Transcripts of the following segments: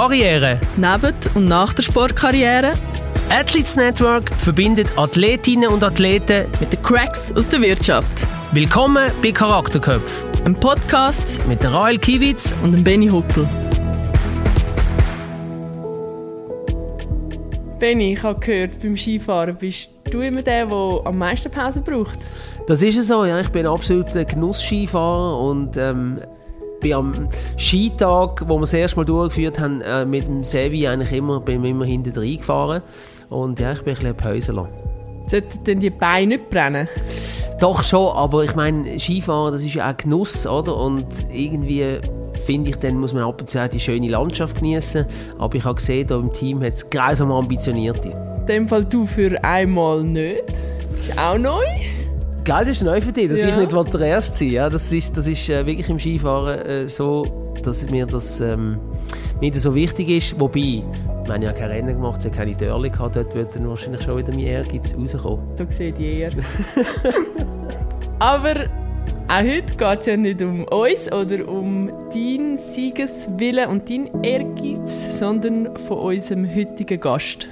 Karriere. Neben und nach der Sportkarriere. Athletes Network verbindet Athletinnen und Athleten mit den Cracks aus der Wirtschaft. Willkommen bei Charakterköpf. Ein Podcast mit Rael Kiewitz und dem Benny Huckel. Benny, ich habe gehört, beim Skifahren bist du immer der, der am meisten Pause braucht. Das ist so, ja. Ich bin absolut ein Genuss-Skifahrer und ähm, bin am Skitag, wo wir das erste Mal durchgeführt haben, äh, mit dem Sevi eigentlich immer, bin immer hinten reingefahren. Und ja, ich bin ein bisschen Päuseler. Sollten denn die Beine nicht brennen? Doch schon, aber ich meine, Skifahren, das ist ja auch Genuss, oder? Und irgendwie finde ich, dann muss man ab und zu die schöne Landschaft genießen. Aber ich habe gesehen, hier im Team hat es grausam ambitionierte. In dem Fall du für einmal nicht. Ist auch neu. Gell, das ist neu für dich, dass ja. ich nicht der Erste sein ja, Das ist, das ist äh, wirklich im Skifahren äh, so, dass mir das ähm, nicht so wichtig ist. Wobei, wir haben ja keine Rennen gemacht, es keine Dörrchen gehabt, dort wird dann wahrscheinlich schon wieder mein Ehrgeiz rauskommen. Da seht ihr eher. Aber auch heute geht es ja nicht um uns oder um deinen Siegeswillen und deinen Ehrgeiz, sondern von unserem heutigen Gast.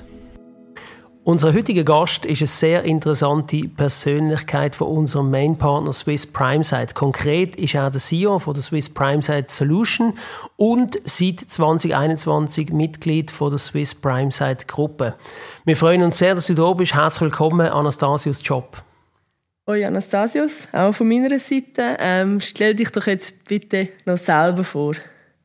Unser heutiger Gast ist eine sehr interessante Persönlichkeit von unserem Main-Partner Swiss PrimeSite. Konkret ist er der CEO von der Swiss PrimeSite Solution und seit 2021 Mitglied von der Swiss PrimeSite Gruppe. Wir freuen uns sehr, dass du da bist. Herzlich willkommen, Anastasius Job. Hoi Anastasius, auch von meiner Seite. Ähm, stell dich doch jetzt bitte noch selber vor.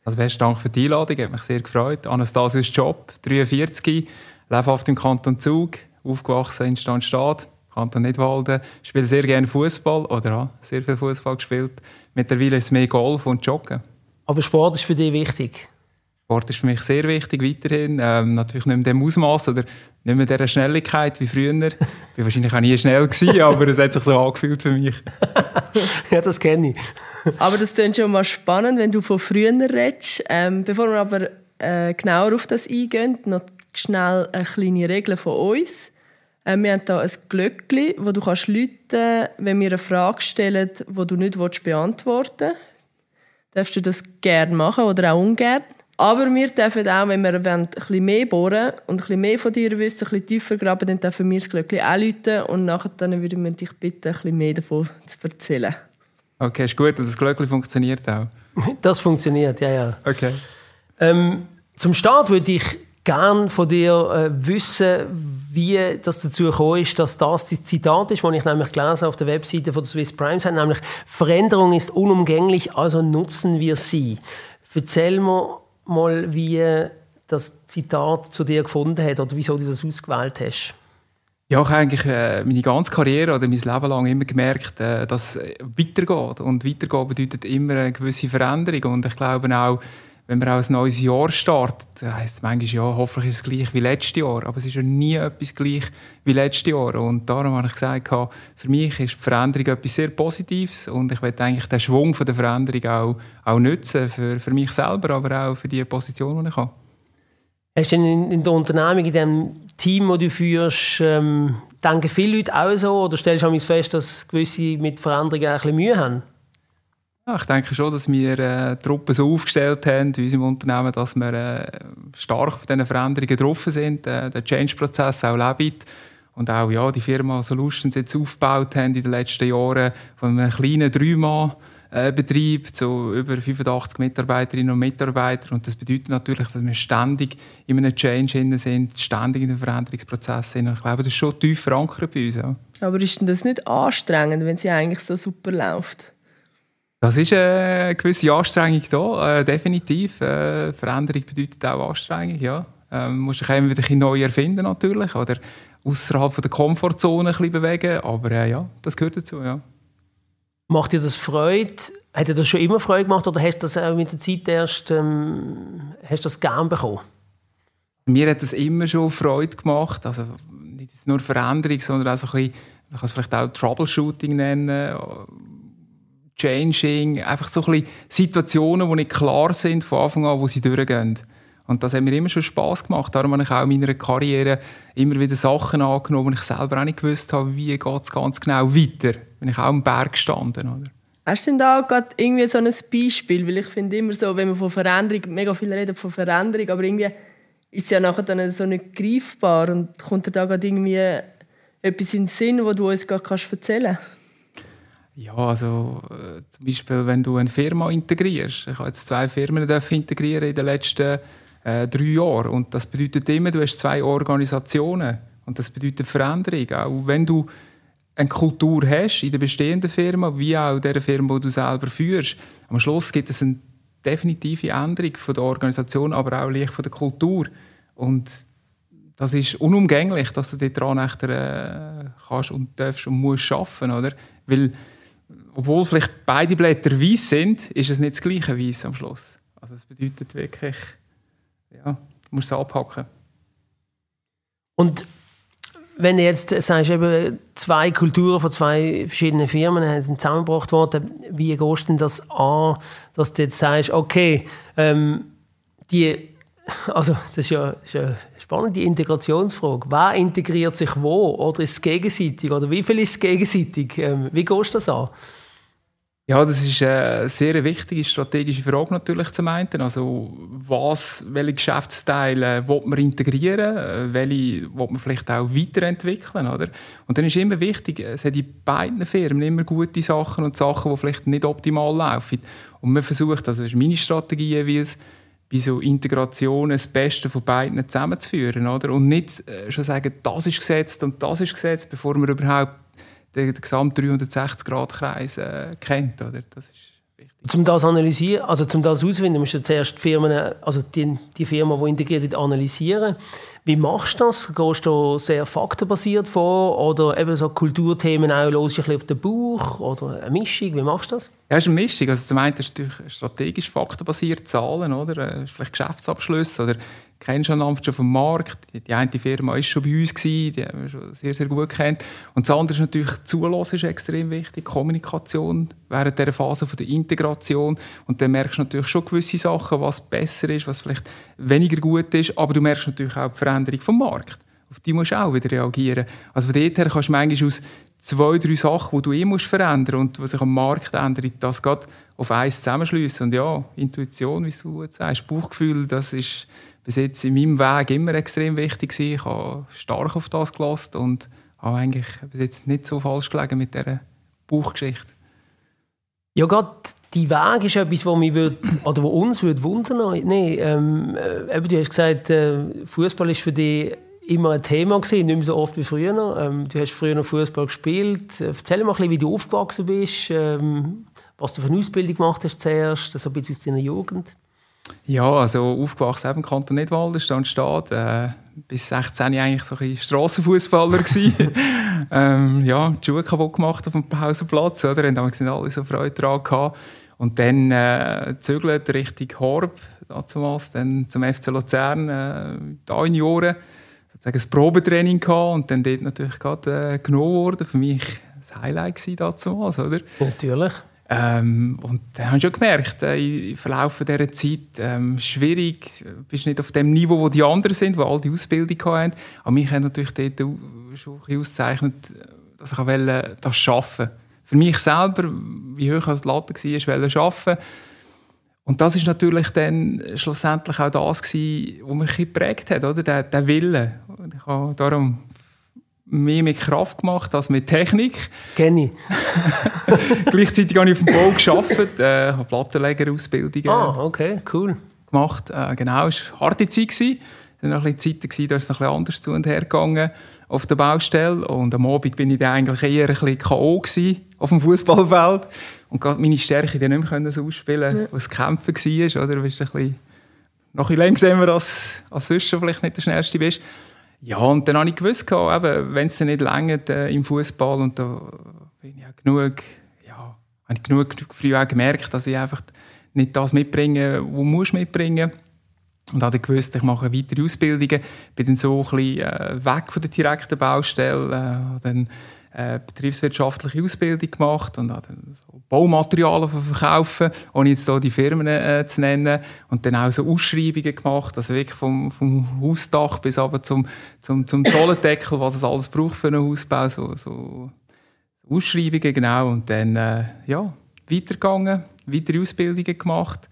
Also besten Dank für die Einladung, hat mich sehr gefreut. Anastasius Job, 43 lebe auf dem Kanton Zug, aufgewachsen in Stanstadt, Kanton Nidwalden, spiele sehr gerne Fußball oder habe sehr viel Fußball gespielt. Mittlerweile ist es mehr Golf und Joggen. Aber Sport ist für dich wichtig? Sport ist für mich sehr wichtig weiterhin. Ähm, natürlich nicht in dem Ausmaß oder nicht mehr dieser Schnelligkeit wie früher. Ich war wahrscheinlich auch nie schnell, gewesen, aber es hat sich so angefühlt für mich. ja, das kenne ich. aber das klingt schon mal spannend, wenn du von früher redest. Ähm, bevor wir aber äh, genauer auf das eingehen, noch schnell eine kleine Regel von uns. Äh, wir haben hier ein Glöckchen, wo du kannst läuten wenn wir eine Frage stellen, die du nicht beantworten willst. Darfst du das gerne machen oder auch ungern. Aber wir dürfen auch, wenn wir ein bisschen mehr bohren und ein bisschen mehr von dir wissen, ein bisschen tiefer graben, dann dürfen wir das Glöckchen auch läuten und nachher dann würden wir dich bitten, ein bisschen mehr davon zu erzählen. Okay, ist gut, dass das Glöckchen funktioniert auch. Das funktioniert, ja, ja. Okay. Ähm, zum Start würde ich gerne von dir äh, wissen, wie das dazu gekommen ist, dass das das Zitat ist, das ich nämlich gelesen auf der Webseite von der Swiss Primes habe, nämlich «Veränderung ist unumgänglich, also nutzen wir sie». Erzähl mir mal, wie das Zitat zu dir gefunden hat oder wieso du das ausgewählt hast. Ja, ich habe eigentlich äh, meine ganze Karriere oder mein Leben lang immer gemerkt, äh, dass es weitergeht. Und weitergehen bedeutet immer eine gewisse Veränderung. Und ich glaube auch, wenn man auch ein neues Jahr startet, heisst es manchmal, ja, hoffentlich ist es gleich wie letztes Jahr. Aber es ist ja nie etwas gleich wie letztes Jahr. Und darum habe ich gesagt, für mich ist die Veränderung etwas sehr Positives. Und ich will eigentlich den Schwung der Veränderung auch, auch nutzen, für, für mich selber, aber auch für die Position, die ich habe. Hast du in, in der Unternehmung, in dem Team, das du führst, ähm, denken viele Leute auch so? Oder stellst du fest, dass gewisse mit Veränderungen ein bisschen Mühe haben? Ja, ich denke schon, dass wir äh, Truppen so aufgestellt haben in unserem Unternehmen, dass wir äh, stark auf diesen Veränderungen drauf sind, äh, den Change-Prozess auch leben und auch ja, die Firma Solutions jetzt aufgebaut haben in den letzten Jahren von einem kleinen Dreimann äh, Betrieb zu über 85 Mitarbeiterinnen und Mitarbeitern. Und das bedeutet natürlich, dass wir ständig in einem Change sind, ständig in einem Veränderungsprozess sind. Und ich glaube, das ist schon tief verankert bei uns. Ja. Aber ist denn das nicht anstrengend, wenn sie eigentlich so super läuft? Das ist eine gewisse Anstrengung da, äh, definitiv. Äh, Veränderung bedeutet auch Anstrengung, ja. Ähm, musst dich immer wieder neu erfinden natürlich oder außerhalb der Komfortzone ein bisschen bewegen, aber äh, ja, das gehört dazu, ja. Macht dir das Freude? Hat dir das schon immer Freude gemacht oder hast du das auch mit der Zeit erst ähm, hast das gern bekommen? Mir hat das immer schon Freude gemacht, also nicht nur Veränderung, sondern auch so ein bisschen, man kann es vielleicht auch Troubleshooting nennen Changing, einfach so ein bisschen Situationen, die nicht klar sind von Anfang an, wo sie durchgehen. Und das hat mir immer schon Spass gemacht. Darum habe ich auch in meiner Karriere immer wieder Sachen angenommen, die ich selber auch nicht gewusst habe, wie es ganz genau weiter. Bin ich auch am Berg gestanden. Oder? Hast du denn da gerade irgendwie so ein Beispiel? Weil ich finde immer so, wenn man von Veränderung, mega viel redet von Veränderung, aber irgendwie ist es ja nachher dann so nicht greifbar und kommt dir da gerade irgendwie etwas in den Sinn, wo du uns gerade kannst erzählen kannst? Ja, also äh, zum Beispiel, wenn du eine Firma integrierst. Ich habe jetzt zwei Firmen integrieren in den letzten äh, drei Jahren und das bedeutet immer, du hast zwei Organisationen und das bedeutet Veränderung. Auch wenn du eine Kultur hast in der bestehenden Firma, wie auch in der Firma, die du selber führst, am Schluss gibt es eine definitive Änderung von der Organisation, aber auch leicht von der Kultur. Und das ist unumgänglich, dass du daran äh, kannst und darfst und musst schaffen, oder? Weil, obwohl vielleicht beide Blätter weiß sind, ist es nicht das gleiche Weiß am Schluss. Also es bedeutet wirklich, ja, du musst es anpacken. Und wenn du jetzt sagst, eben zwei Kulturen von zwei verschiedenen Firmen sind zusammengebracht worden, wie gehst du denn das an, dass du jetzt sagst, okay, ähm, die, also das ist ja, das ist ja spannend, die Integrationsfrage. Wer integriert sich wo? Oder ist es gegenseitig? Oder wie viel ist es gegenseitig? Ähm, wie gehst du das an? Ja, das ist eine sehr wichtige strategische Frage natürlich zum einen. Also, was, welche Geschäftsteile will man integrieren, äh, welche will man vielleicht auch weiterentwickeln, oder? Und dann ist immer wichtig, es hat in beiden Firmen immer gute Sachen und Sachen, die vielleicht nicht optimal laufen. Und man versucht, also das ist meine Strategie jeweils, bei so Integrationen das Beste von beiden zusammenzuführen, oder? Und nicht äh, schon sagen, das ist gesetzt und das ist gesetzt, bevor man überhaupt den, den gesamten 360-Grad-Kreis äh, kennt. Oder? Das ist wichtig. Um das analysieren, also zum das auszufinden, musst du zuerst die Firmen, also die, die Firma, die integriert wird, analysieren. Wie machst du das? Gehst du sehr faktenbasiert vor oder eben so Kulturthemen auch los ein auf den Bauch oder eine Mischung? Wie machst du das? Ja, es ist eine Mischung. Also zum einen ist natürlich strategisch faktenbasiert, Zahlen, oder? Äh, vielleicht Geschäftsabschlüsse oder kennst schon schon vom Markt. Die eine Firma war schon bei uns, gewesen, die haben wir schon sehr, sehr gut kennt. Und das andere ist natürlich, Zulassen ist extrem wichtig, Kommunikation während der Phase der Integration. Und dann merkst du natürlich schon gewisse Sachen, was besser ist, was vielleicht weniger gut ist, aber du merkst natürlich auch die Veränderung vom Markt. Auf die musst du auch wieder reagieren. Also von dort her kannst du manchmal aus zwei, drei Sachen, die du eh musst verändern und was sich am Markt ändert, das geht auf eins zusammenschliessen. Und ja, Intuition, wie du jetzt sagst, Bauchgefühl, das ist bis jetzt in meinem Weg immer extrem wichtig gewesen. Ich habe stark auf das gelassen und habe eigentlich bis jetzt nicht so falsch gelegen mit dieser Buchgeschichte. Ja, gerade die Weg ist etwas, was mich würd, oder wo uns würde wundern. Nee, ähm, äh, du hast gesagt, äh, Fußball ist für dich immer ein Thema gewesen, nicht mehr so oft wie früher. Ähm, du hast früher noch Fußball gespielt. Äh, erzähl mal ein bisschen, wie du aufgewachsen bist, ähm, was du für eine Ausbildung gemacht hast zuerst, so ein bisschen aus deiner Jugend. Ja, also aufgewachsen im Kanton Nidwalden, stand Stadt. Äh, bis 16 war eigentlich so ein Strassenfußballer ähm, ja, die Schuhe kaputt gemacht auf dem Pausenplatz, oder? Und da alle so Freude dran gehabt. Und dann äh, zügelt Richtung Horb, damals, dann zum FC Luzern, äh, da in Jahren, sozusagen ein Probetraining gehabt und dann dort natürlich gerade äh, genommen worden. Für mich das Highlight damals, oder? Natürlich. Ähm, und dann habe ich schon gemerkt, äh, im Verlauf dieser Zeit, ähm, schwierig, du bist nicht auf dem Niveau, wo die anderen sind, die all die Ausbildung haben. Aber mich hat natürlich dort schon ein ausgezeichnet, dass ich wollte, das schaffen Für mich selber, wie hoch die Latte war, wollte arbeiten. Und das ist natürlich dann schlussendlich auch das gewesen, was mich geprägt hat, oder? Der, der Wille. Ich habe darum mehr mit Kraft gemacht als mit Technik. Kenne ich. Gleichzeitig habe ich auf dem Bau gearbeitet, äh, habe Plattenlegerausbildungen ah, okay, cool. gemacht. Äh, genau, es war eine harte Zeit. Es war noch ein bisschen Zeiten, da ist es noch ein bisschen anders zu und her gegangen auf der Baustelle. Und am Abend bin ich dann eigentlich eher ein bisschen K.O. auf dem Fußballfeld und gerade meine Stärke dann nicht mehr so ausspielen, ja. was Kämpfen war. Oder? Du bist ein bisschen noch ein bisschen langsamer als, als sonst vielleicht nicht der Schnellste bist. Ja, und dann habe ich gewusst, wenn es nicht länger äh, im Fußball und da bin ich auch genug, ja, habe ich genug, genug früh auch gemerkt, dass ich einfach nicht das mitbringe, was du mitbringen. Und habe dann gewusst, ich mache weitere Ausbildungen, bin dann so ein bisschen äh, weg von der direkten Baustelle, äh, dann äh, betriebswirtschaftliche Ausbildung gemacht und habe so Baumaterialien verkaufen, ohne jetzt hier die Firmen äh, zu nennen. Und dann auch so Ausschreibungen gemacht, also wirklich vom, vom Hausdach bis aber zum, zum, zum was es alles braucht für einen Hausbau, so, so Ausschreibungen, genau. Und dann, äh, ja, weitergegangen, weitere Ausbildungen gemacht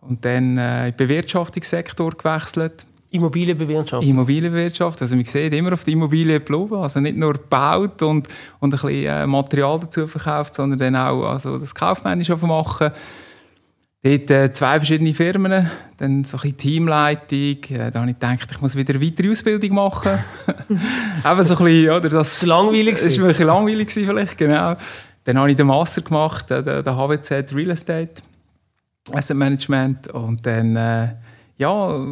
und dann äh, den Bewirtschaftungssektor gewechselt. Immobilienbewirtschaftung? Immobilienwirtschaft. Also man sieht immer auf die Immobilien geblieben. Also nicht nur gebaut und, und ein bisschen äh, Material dazu verkauft, sondern dann auch also das Kaufmännische machen. Dort äh, zwei verschiedene Firmen, dann so ein bisschen Teamleitung. Äh, da habe ich gedacht, ich muss wieder eine weitere Ausbildung machen. Eben so ein bisschen, oder? Das, das war langweilig. Das war ein bisschen langweilig vielleicht, genau. Dann habe ich den Master gemacht, äh, den, den HWZ Real Estate Asset Management und dann äh, ja,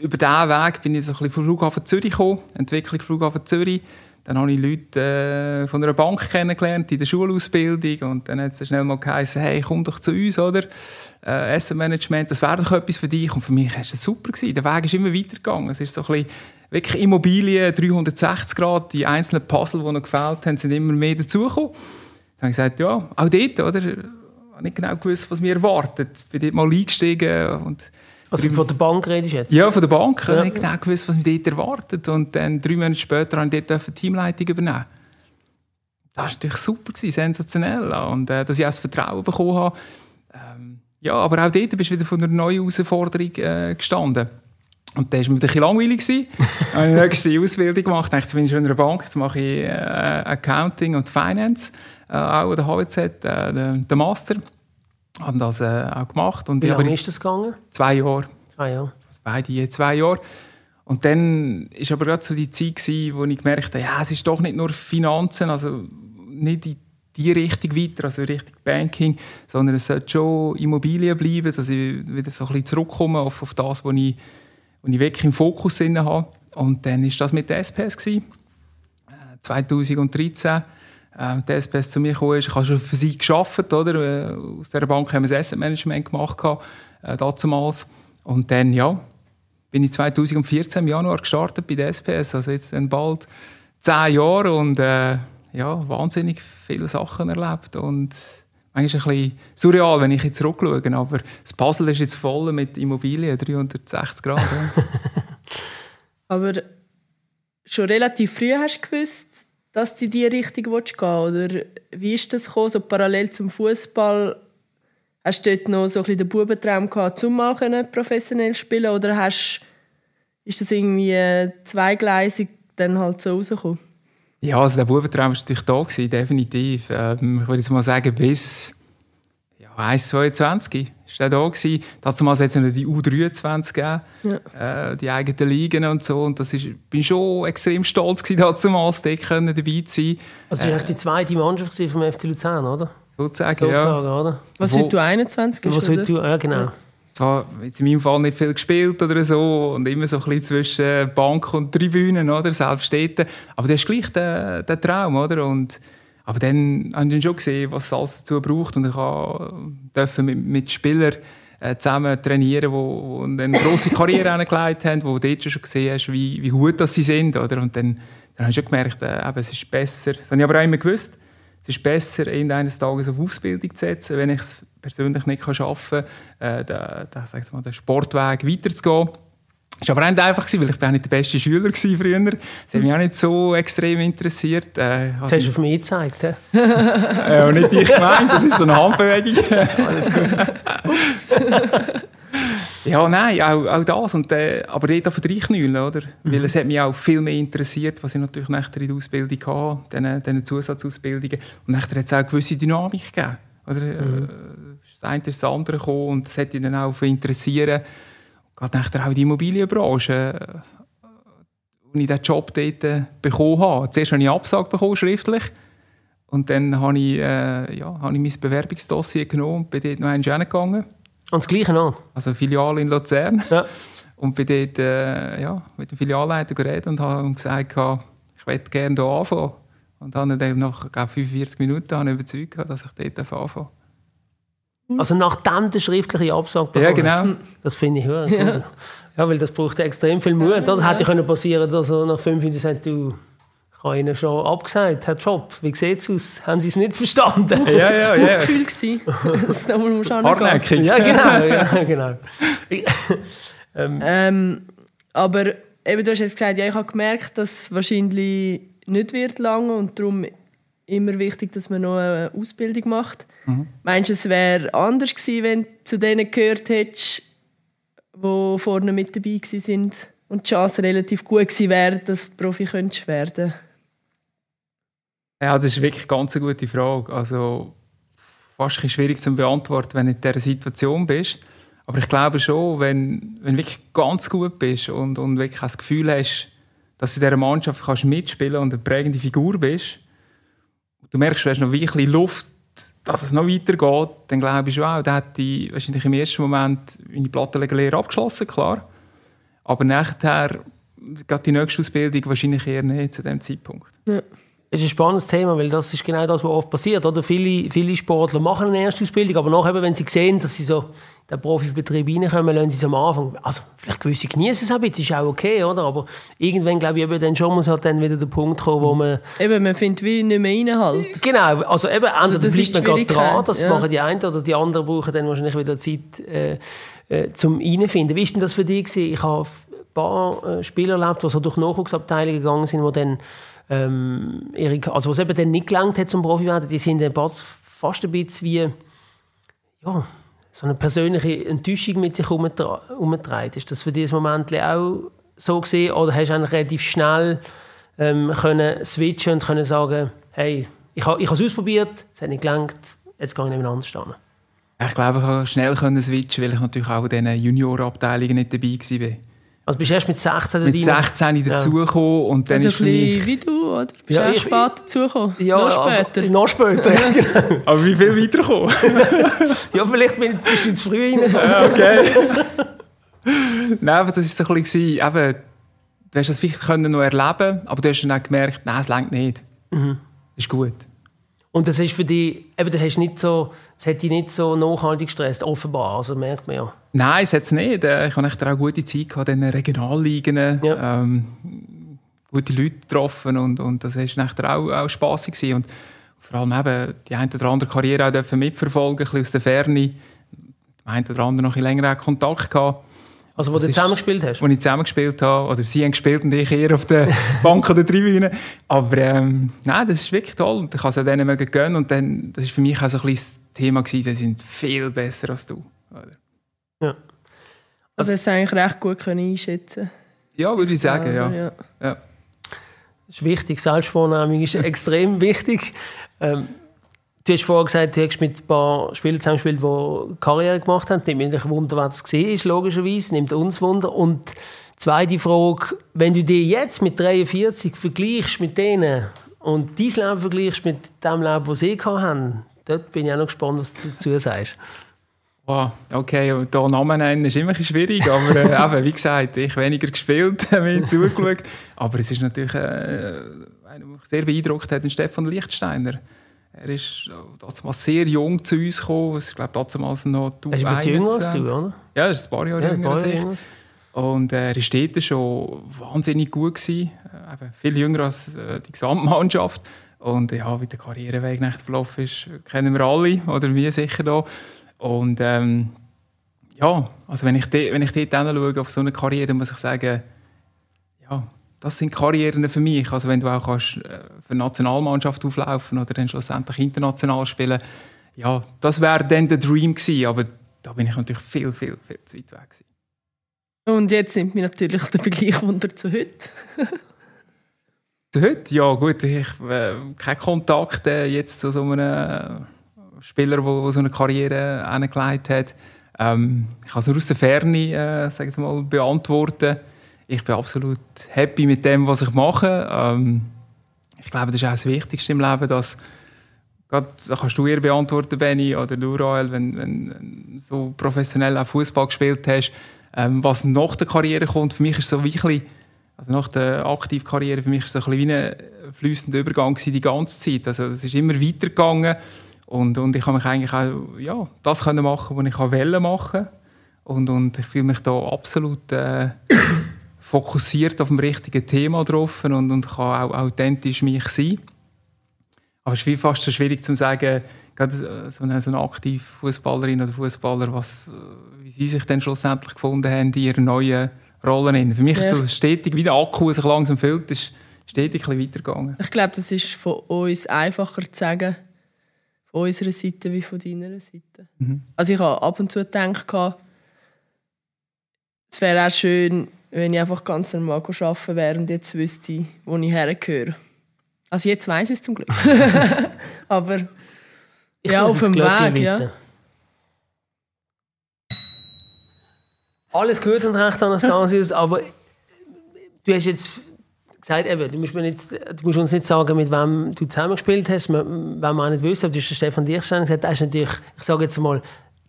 über diesen Weg bin ich so ein bisschen vom Flughafen Zürich gekommen, Entwicklung Flughafen Zürich. Dann habe ich Leute äh, von einer Bank kennengelernt in der Schulausbildung und dann hat es schnell mal geheißen, hey, komm doch zu uns, oder? Äh, Asset Management, das wäre doch etwas für dich. Und für mich war es super. Gewesen. Der Weg ist immer weitergegangen. Es ist so ein bisschen, wirklich Immobilien, 360 Grad, die einzelnen Puzzle, die noch gefällt haben, sind immer mehr dazugekommen. Dann habe ich gesagt, ja, auch dort, oder? Ich habe nicht genau gewusst, was mir erwartet. Ich bin dort mal eingestiegen und also von der Bank redest du jetzt? Ja, von der Bank. Ja. Ich habe nicht genau gewusst, was mich dort erwartet. Und dann drei Monate später habe ich dort die Teamleitung übernehmen. Das war natürlich super, sensationell. Und äh, dass ich auch das Vertrauen bekommen habe. Ähm, ja, aber auch dort bist du wieder von einer neuen Herausforderung äh, gestanden. Und das war mir ein bisschen langweilig. ich habe die nächste Ausbildung gemacht. Ich dachte, jetzt bin ich schon in einer Bank, jetzt mache ich äh, Accounting und Finance, äh, auch an der HWZ, äh, den Master. Habe das äh, auch gemacht. Und Wie lange ist das gegangen? Zwei Jahre. Zwei Jahre. Also beide je zwei Jahre. Und dann war aber gerade so die Zeit, gewesen, wo ich gemerkt habe, ja, es ist doch nicht nur Finanzen, also nicht in die Richtung weiter, also Richtung Banking, sondern es sollte schon Immobilien bleiben, dass ich wieder so ein bisschen zurückkomme auf, auf das, was ich, was ich wirklich im Fokus habe. Und dann war das mit der SPS. Gewesen. 2013 äh, die SPS zu mir gekommen ist. Ich habe schon für sie geschafft, oder? Äh, aus dieser Bank haben wir das Asset Management gemacht, äh, damals. Und dann, ja, bin ich 2014 im Januar gestartet bei der SPS, also jetzt dann bald zehn Jahre und äh, ja, wahnsinnig viele Sachen erlebt und manchmal ein bisschen surreal, wenn ich jetzt zurückschaue, aber das Puzzle ist jetzt voll mit Immobilien, 360 Grad. Ja. aber schon relativ früh hast du gewusst, dass du in diese Richtung gehen willst, oder wie ist das gekommen, so parallel zum Fußball? Hast du dort noch so ein bisschen den Bubentraum gehabt, um mal professionell spielen, oder hast, ist das irgendwie zweigleisig dann halt so rausgekommen? Ja, also der Bubentraum war natürlich da, gewesen, definitiv. Ähm, ich würde jetzt mal sagen, bis ja, 1,22 war da. Gewesen. Damals hat es noch die U23 gegeben, ja. äh, die eigenen Ligen und so. Und das ist, bin schon extrem stolz gewesen, damals dort dabei zu sein. Also das war äh, die zweite Mannschaft vom FC Luzern, oder? Sozusagen, sozusagen ja. Oder? Was heute du 21 ist, Was heute du, ja genau. Ja. Zwar jetzt in meinem Fall nicht viel gespielt oder so und immer so ein bisschen zwischen Bank und Tribünen, oder? Selbst dort. Aber das ist gleich der, der Traum, oder? Und aber dann habe ich schon gesehen, was es alles dazu braucht und ich durfte mit, mit Spielern äh, zusammen trainieren, die, eine grosse Karriere hingelegt haben, wo du dort schon gesehen hast, wie, wie gut das sie sind. Oder? Und dann, dann habe ich schon gemerkt, äh, es ist besser, das habe ich aber auch immer gewusst, es ist besser, eines Tages auf Ausbildung zu setzen, wenn ich es persönlich nicht schaffen kann, äh, den, den, mal, den Sportweg weiterzugehen. Das war aber nicht einfach, weil ich bin nicht der beste Schüler früher. Das hat mich auch nicht so extrem interessiert. Äh, das hast du auf mich gezeigt, hä? ja, nicht dich gemeint, das ist so eine Handbewegung. Alles gut. Ups. ja, nein, auch, auch das. Und, äh, aber dort auf drei Knüllen, oder? Mhm. Weil es hat mich auch viel mehr interessiert, was ich natürlich nachher in der Ausbildung hatte, diesen, Zusatzausbildungen. Und nachher hat es auch eine gewisse Dynamik gegeben. Oder? Mhm. Äh, das eine ist das andere gekommen und das hat mich dann auch interessieren gerade nachher auch die Immobilienbranche, äh, wo ich diesen Job dort äh, bekommen habe. Zuerst habe ich eine Absage bekommen, schriftlich. Und dann habe ich, äh, ja, habe ich mein Bewerbungsdossier genommen und bin dort noch einmal hingegangen. Und das Gleiche noch? Also Filiale in Luzern. Ja. Und bin dort äh, ja, mit dem Filialleiter geredet und habe gesagt, ich möchte gerne hier anfangen. Und habe dann nach glaub, 45 Minuten überzeugt, dass ich dort anfangen darf. Also nachdem der schriftliche Absage bekommen Ja, genau. Das finde ich ja, ja. ja, weil das braucht extrem viel Mut. Oder? Hätte können passieren, dass er nach fünf Minuten sagt, du, ich habe Ihnen schon abgesagt, Herr Job, wie sieht es aus? Haben Sie es nicht verstanden? Ja, ja, ja. Gefühl gewesen. das muss Hartnäckig. Ja, genau. Ja, genau. ähm. Ähm, aber eben, du hast jetzt gesagt, ja, ich habe gemerkt, dass es wahrscheinlich nicht wird lange und darum immer wichtig, dass man noch eine Ausbildung macht. Mhm. Meinst du, es wäre anders gewesen, wenn du zu denen gehört hättest, die vorne mit dabei sind und die Chance relativ gut gewesen wäre, dass du Profi könntest werden Ja, das ist wirklich ganz eine gute Frage. Also fast schwierig zu beantworten, wenn du in dieser Situation bist. Aber ich glaube schon, wenn, wenn du wirklich ganz gut bist und, und wirklich das Gefühl hast, dass du in dieser Mannschaft kannst mitspielen und eine prägende Figur bist, du merkst, du hast noch wirklich Luft, dass es noch weitergeht, dann glaube ich schon auch, da hätte ich wahrscheinlich im ersten Moment meine Plattenlegerlehre abgeschlossen, klar. Aber nachher, gerade die nächste Ausbildung wahrscheinlich eher nicht zu dem Zeitpunkt. Ja. Es ist ein spannendes Thema, weil das ist genau das, was oft passiert. Oder? Viele, viele Sportler machen eine erste Ausbildung, aber nachher, wenn sie sehen, dass sie so in den Profibetrieb reinkommen, lassen sie es am Anfang. Also, vielleicht gewisse genießen es auch ein ist auch okay, oder? Aber irgendwann, glaube ich, eben, dann schon muss halt dann wieder der Punkt kommen, wo man... Eben, man findet wie nicht mehr rein halt. Genau, also eben, entweder also bleibt man gerade dran, das ja. machen die einen, oder die anderen brauchen dann wahrscheinlich wieder Zeit äh, äh, zum reinfinden. Wie war denn das für dich? Ich habe paar Spieler erlebt, die so durch Nachwuchsabteilungen gegangen sind, die dann ähm, ihre, also was eben dann nicht gelangt hat zum Profi werden, die sind fast ein bisschen wie ja, so eine persönliche Enttäuschung mit sich herumgetragen. Ist das für dieses Moment auch so gesehen oder hast du eigentlich relativ schnell ähm, können switchen und können sagen, hey, ich habe es ausprobiert, es hat nicht gelangt, jetzt gehe ich nebeneinander stehen? Ich glaube, ich konnte schnell switchen, weil ich natürlich auch in diesen Juniorabteilungen nicht dabei war. Also bist du erst mit 16 Mit 16 ja. dazugekommen und dann also ist ein bisschen wie du, oder? Bist ja, erst spät dazugekommen? Ja, noch später? noch später, genau. Aber wie viel weitergekommen? ja, vielleicht bist du zu früh rein. ja, okay. nein, aber das war so ein bisschen, eben, du hast das vielleicht noch erleben aber du hast dann auch gemerkt, nein, es längt nicht. Mhm. Das ist gut. Und das ist für dich, eben, das, hast nicht so, das hat dich nicht so nachhaltig gestresst, offenbar, also merkt man ja. Nein, es hat es nicht. Äh, ich hatte auch gute Zeit in den Regionalligen, ja. ähm, gute Leute getroffen und, und das war auch, auch spassig gewesen. Und vor allem eben die eine oder andere Karriere auch dürfen mitverfolgen, ein bisschen aus der Ferne. Die eine oder andere noch ein länger Kontakt gehabt. Also, wo das du zusammengespielt hast? Wo ich zusammengespielt habe. Oder sie haben gespielt und ich eher auf der Bank oder Tribüne. Aber ähm, nein, das ist wirklich toll. Ich kann es denen gönnen. Und dann, das war für mich auch so ein bisschen das Thema, gewesen, die sind viel besser als du. Ja. Also, es eigentlich recht gut können einschätzen Ja, würde ich sagen, ja. ja. ja. Das ist wichtig. Selbstvornehmung ist extrem wichtig. Ähm, Du hast vorhin gesagt, du hast mit ein paar Spielern zusammengespielt, die Karriere gemacht haben. Nimmt mich Wunder, wer das gesehen ist, logischerweise. Nimmt uns Wunder. Und zweite Frage, wenn du dich jetzt mit 43 vergleichst mit denen und dein Leben vergleichst mit dem Leben, das sie haben, dort bin ich auch noch gespannt, was du dazu sagst. Wow, okay, hier Namen nennen ist immer schwierig, aber äh, eben, wie gesagt, ich weniger gespielt, mir zugeschaut. Aber es ist natürlich, äh, einer, mich sehr beeindruckt hat, Stefan Lichtsteiner. Er ist damals sehr jung zu uns gekommen. Ich glaube, damals noch du. Er ist ein bisschen jünger als du, oder? Ja, er ist ein paar Jahre ja, jünger als ich. Und äh, er war dort schon wahnsinnig gut. Gewesen. Äh, viel jünger als äh, die Gesamtmannschaft. Und ja, wie der Karriereweg nach verlaufen ist, kennen wir alle, oder wir sicher da. Und ähm, ja, also wenn ich, de, wenn ich dort schaue, auf so eine Karriere, muss ich sagen, ja, das sind Karrieren für mich. Also wenn du auch kannst, äh, für eine Nationalmannschaft auflaufen oder dann schlussendlich international spielen, ja, das wäre dann der Dream gewesen, aber da bin ich natürlich viel, viel, viel zu weit weg gewesen. Und jetzt nimmt mich natürlich der Vergleich unter zu heute. zu heute? Ja gut, ich äh, keinen Kontakt äh, jetzt zu so einem äh, Spieler, der so eine Karriere angelegt hat. Ähm, ich kann es aus der Ferne äh, sagen wir mal, beantworten ich bin absolut happy mit dem, was ich mache. Ähm, ich glaube, das ist auch das Wichtigste im Leben, dass Gerade, kannst du eher beantworten, Benny, oder du, Rael, wenn, du so professionell auch Fußball gespielt hast, ähm, was nach der Karriere kommt. Für mich ist so wirklich, also nach der aktiven Karriere, für mich ist so ein wie ein fließender Übergang die ganze Zeit. Also es ist immer weitergegangen und, und ich habe mich eigentlich auch ja, das können machen, was ich wollte machen und, und ich fühle mich da absolut äh, fokussiert auf dem richtigen Thema drauf und, und kann auch authentisch mich sein. Aber es ist fast so schwierig zu sagen, gerade so eine, so eine aktive Fußballerin oder Fußballer, was, wie sie sich dann schlussendlich gefunden haben in ihren neuen Rollen. Für mich ja. ist so stetig, wie der Akku sich langsam füllt, ist, stetig ein weitergegangen. Ich glaube, das ist von uns einfacher zu sagen, von unserer Seite wie von deiner Seite. Mhm. Also ich habe ab und zu gedacht, es wäre auch schön, wenn ich einfach ganz normal arbeiten wäre und jetzt wüsste, wo ich hergehöre. Also jetzt weiß ich es zum Glück. Aber ich ja, auf dem Weg, ja. Alles gut und recht, Anastasius, aber du hast jetzt gesagt, eben, du, musst mir jetzt, du musst uns nicht sagen, mit wem du zusammengespielt hast, wenn wir auch nicht wissen, aber du hast Stefan Dirkstein gesagt, der ist natürlich, ich sage jetzt mal,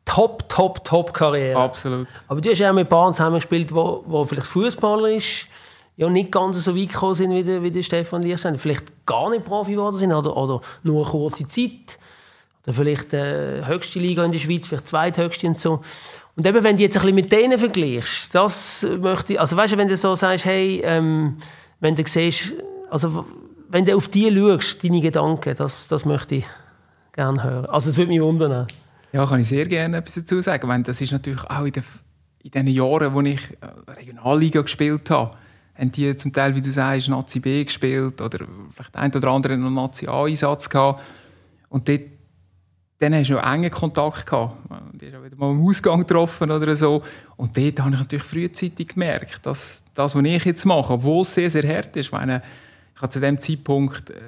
top, top, top Karriere. Absolut. Aber du hast ja auch mit Paaren zusammengespielt, wo, wo vielleicht Fußballer ist, ja nicht ganz so weit gekommen sind wie der, wie der Stefan Dirkstein, vielleicht gar nicht Profi geworden sind oder, oder nur eine kurze Zeit. Oder vielleicht die äh, höchste Liga in der Schweiz, vielleicht zweithöchste und so. Und eben, wenn du jetzt ein bisschen mit denen vergleichst, das möchte ich, also weißt du, wenn du so sagst, hey, ähm, wenn du siehst, also wenn du auf die schaust, deine Gedanken, das, das möchte ich gerne hören. Also es würde mich wundern. Ja, kann ich sehr gerne etwas dazu sagen. Meine, das ist natürlich auch in, den, in den Jahren, wo ich äh, Regionalliga gespielt habe, haben die zum Teil, wie du sagst, Nazi B gespielt oder vielleicht ein oder andere noch Nazi A-Einsatz gehabt. Und dort dann hast du noch engen Kontakt gehabt. Die hast du wieder mal im Ausgang getroffen oder so. Und dort habe ich natürlich frühzeitig gemerkt, dass das, was ich jetzt mache, obwohl es sehr, sehr hart ist, meine, ich habe zu dem Zeitpunkt äh,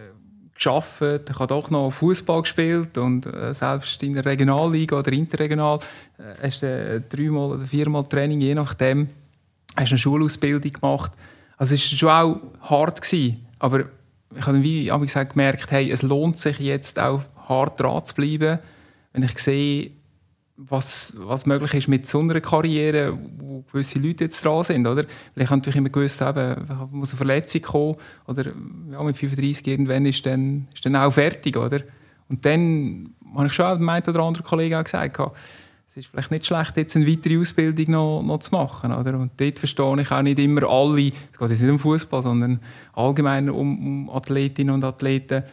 geschafft, ich habe doch noch Fußball gespielt und äh, selbst in der Regionalliga oder Interregional äh, hast du äh, dreimal oder viermal Training, je nachdem, hast eine Schulausbildung gemacht. Also es war schon auch hart gewesen, aber ich habe dann wie gesagt gemerkt, hey, es lohnt sich jetzt auch hart dran zu bleiben, wenn ich sehe, was, was möglich ist mit so einer Karriere, wo gewisse Leute jetzt dran sind, oder? Weil ich habe natürlich immer gewusst, eben, muss eine Verletzung kommen, oder ja, mit 35 irgendwann ist dann, ist dann auch fertig, oder? Und dann habe ich schon dem einen oder anderen Kollegen auch gesagt, es ist vielleicht nicht schlecht, jetzt eine weitere Ausbildung noch, noch zu machen, oder? Und dort verstehe ich auch nicht immer alle, es geht jetzt nicht um Fußball, sondern allgemein um, um Athletinnen und Athleten,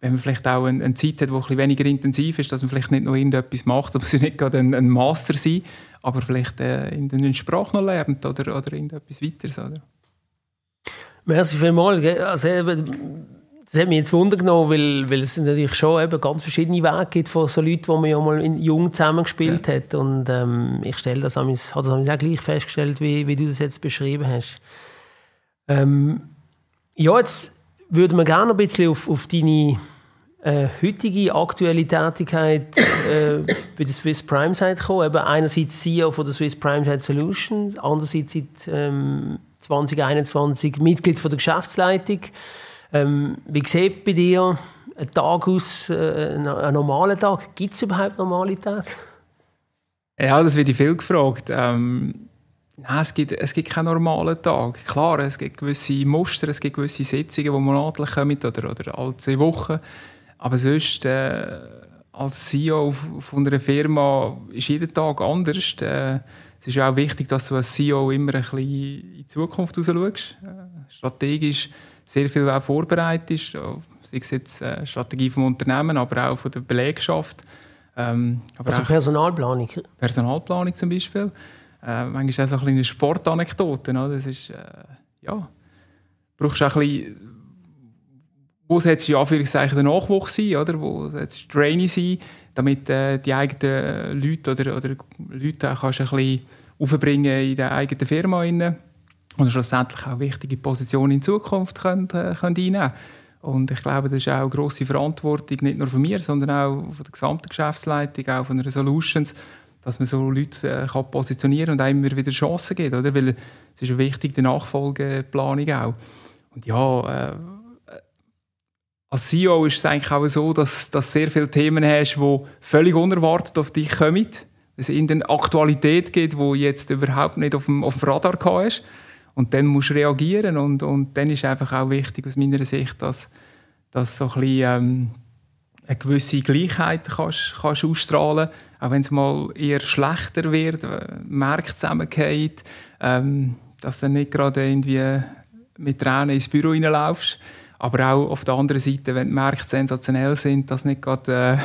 wenn man vielleicht auch eine, eine Zeit hat, die ein bisschen weniger intensiv ist, dass man vielleicht nicht noch irgendetwas macht, aber es nicht gerade ein, ein Master sein, aber vielleicht äh, in einer Sprache noch lernt oder, oder irgendetwas weiteres. Oder? Merci vielmals. Also, das hat mich jetzt Wunder genommen, weil, weil es natürlich schon eben ganz verschiedene Wege gibt von so Leuten, die man ja mal in jung zusammengespielt ja. hat. Und ähm, ich stelle das, habe das auch gleich festgestellt, wie, wie du das jetzt beschrieben hast. Ähm, ja, jetzt würde man gerne ein bisschen auf, auf deine äh, heutige aktuelle Tätigkeit äh, bei der Swiss Prime Site kommen. Eben einerseits CEO von der Swiss Prime Site Solution, andererseits seit ähm, 2021 Mitglied von der Geschäftsleitung. Ähm, wie sieht bei dir ein Tag aus, äh, ein normaler Tag? Gibt es überhaupt normale Tage? Ja, das wird viel gefragt. Ähm, Nein, es gibt, es gibt keinen normalen Tag. Klar, es gibt gewisse Muster, es gibt gewisse Sitzungen, die monatlich kommen oder, oder alle zwei Wochen. Aber sonst, äh, als CEO von einer Firma ist jeder Tag anders. Äh, es ist auch wichtig, dass du als CEO immer ein bisschen in die Zukunft schaust. Äh, strategisch sehr viel auch vorbereitest. Sei es jetzt äh, Strategie vom Unternehmen, aber auch von der Belegschaft. Ähm, also Personalplanung? Personalplanung zum Beispiel. Äh, manchmal auch so eine kleine Sportanekdoten. Oder? Das ist, äh, ja, brauchst auch ein bisschen, wo sollst du Anführungszeichen der Nachwuchs sein, oder? Wo sollst du Trainee sein, damit äh, die eigenen Leute oder, oder Leute auch kannst ein bisschen aufbringen in der eigenen Firma rein und schlussendlich auch wichtige Positionen in Zukunft können, äh, können einnehmen und ich glaube, das ist auch eine grosse Verantwortung, nicht nur von mir, sondern auch von der gesamten Geschäftsleitung, auch von Resolutions, dass man so Leute äh, kann positionieren und einem immer wieder Chancen gibt, oder? Weil es ist wichtig, die Nachfolgeplanung auch. Und ja, äh, als CEO ist es eigentlich auch so, dass du sehr viele Themen hast, die völlig unerwartet auf dich kommen. Es in der Aktualität geht, wo jetzt überhaupt nicht auf dem, auf dem Radar ist. Und dann musst du reagieren. Und, und dann ist einfach auch wichtig aus meiner Sicht, dass, dass so ein bisschen, ähm, eine gewisse Gleichheit kannst, kannst ausstrahlen auch wenn es mal eher schlechter wird, äh, Märkte zusammengeht, ähm, dass du nicht gerade irgendwie mit Tränen ins Büro reinlaufst. Aber auch auf der anderen Seite, wenn die Märkte sensationell sind, dass nicht gerade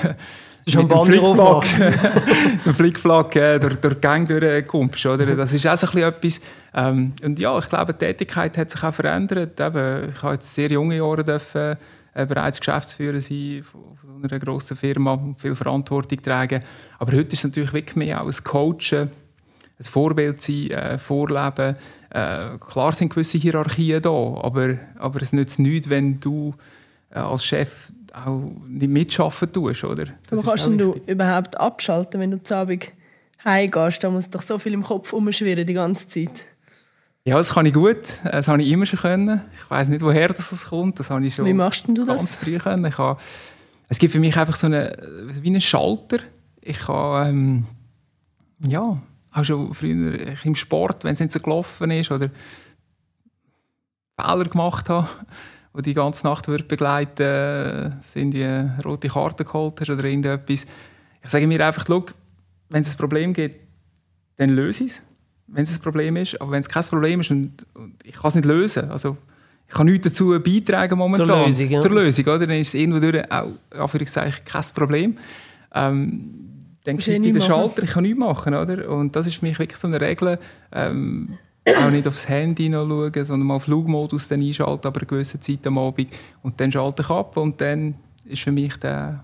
mit dem Flickflack, dem Flickflack äh, durch, durch die Gang durchkommst. Oder? Das ist auch so ein bisschen etwas. Ähm, und ja, ich glaube, die Tätigkeit hat sich auch verändert. Eben, ich habe jetzt sehr junge Jahre dürfen, äh, bereits Geschäftsführer sein von, von einer grossen Firma, viel Verantwortung tragen. Aber heute ist es natürlich wirklich mehr auch ein Coachen, ein Vorbild sein, äh, Vorleben. Äh, klar sind gewisse Hierarchien da, aber, aber es nützt nichts, wenn du äh, als Chef auch nicht mitschaffen tust, oder? Das aber kannst du überhaupt abschalten, wenn du zu Abend heimgehst? Da muss doch so viel im Kopf umschwirren die ganze Zeit. Ja, das kann ich gut. Das habe ich immer schon können. Ich weiß nicht, woher das kommt. Das habe ich schon Wie machst du das? ganz früh können. Ich habe, es gibt für mich einfach so eine, wie einen Schalter. Ich habe, ähm, ja, auch schon früher im Sport, wenn es nicht so gelaufen ist oder Fehler gemacht habe, die die ganze Nacht wird begleiten, sind die rote Karte geholt hast oder irgendetwas. Ich sage mir einfach, wenn es ein Problem gibt, dann löse ich es wenn es ein Problem ist. Aber wenn es kein Problem ist und, und ich kann es nicht lösen, also ich kann nichts dazu beitragen momentan. Zur Lösung, ja. Zur Lösung oder? Dann ist es irgendwo durch auch, Anführungszeichen, kein Problem. Ähm, dann ich den Schalter, ich kann nichts machen, oder? Und das ist für mich wirklich so eine Regel, ähm, auch nicht aufs Handy noch schauen, sondern mal Flugmodus dann einschalten, aber eine gewisse Zeit am Abend. Und dann schalte ich ab und dann ist für mich der,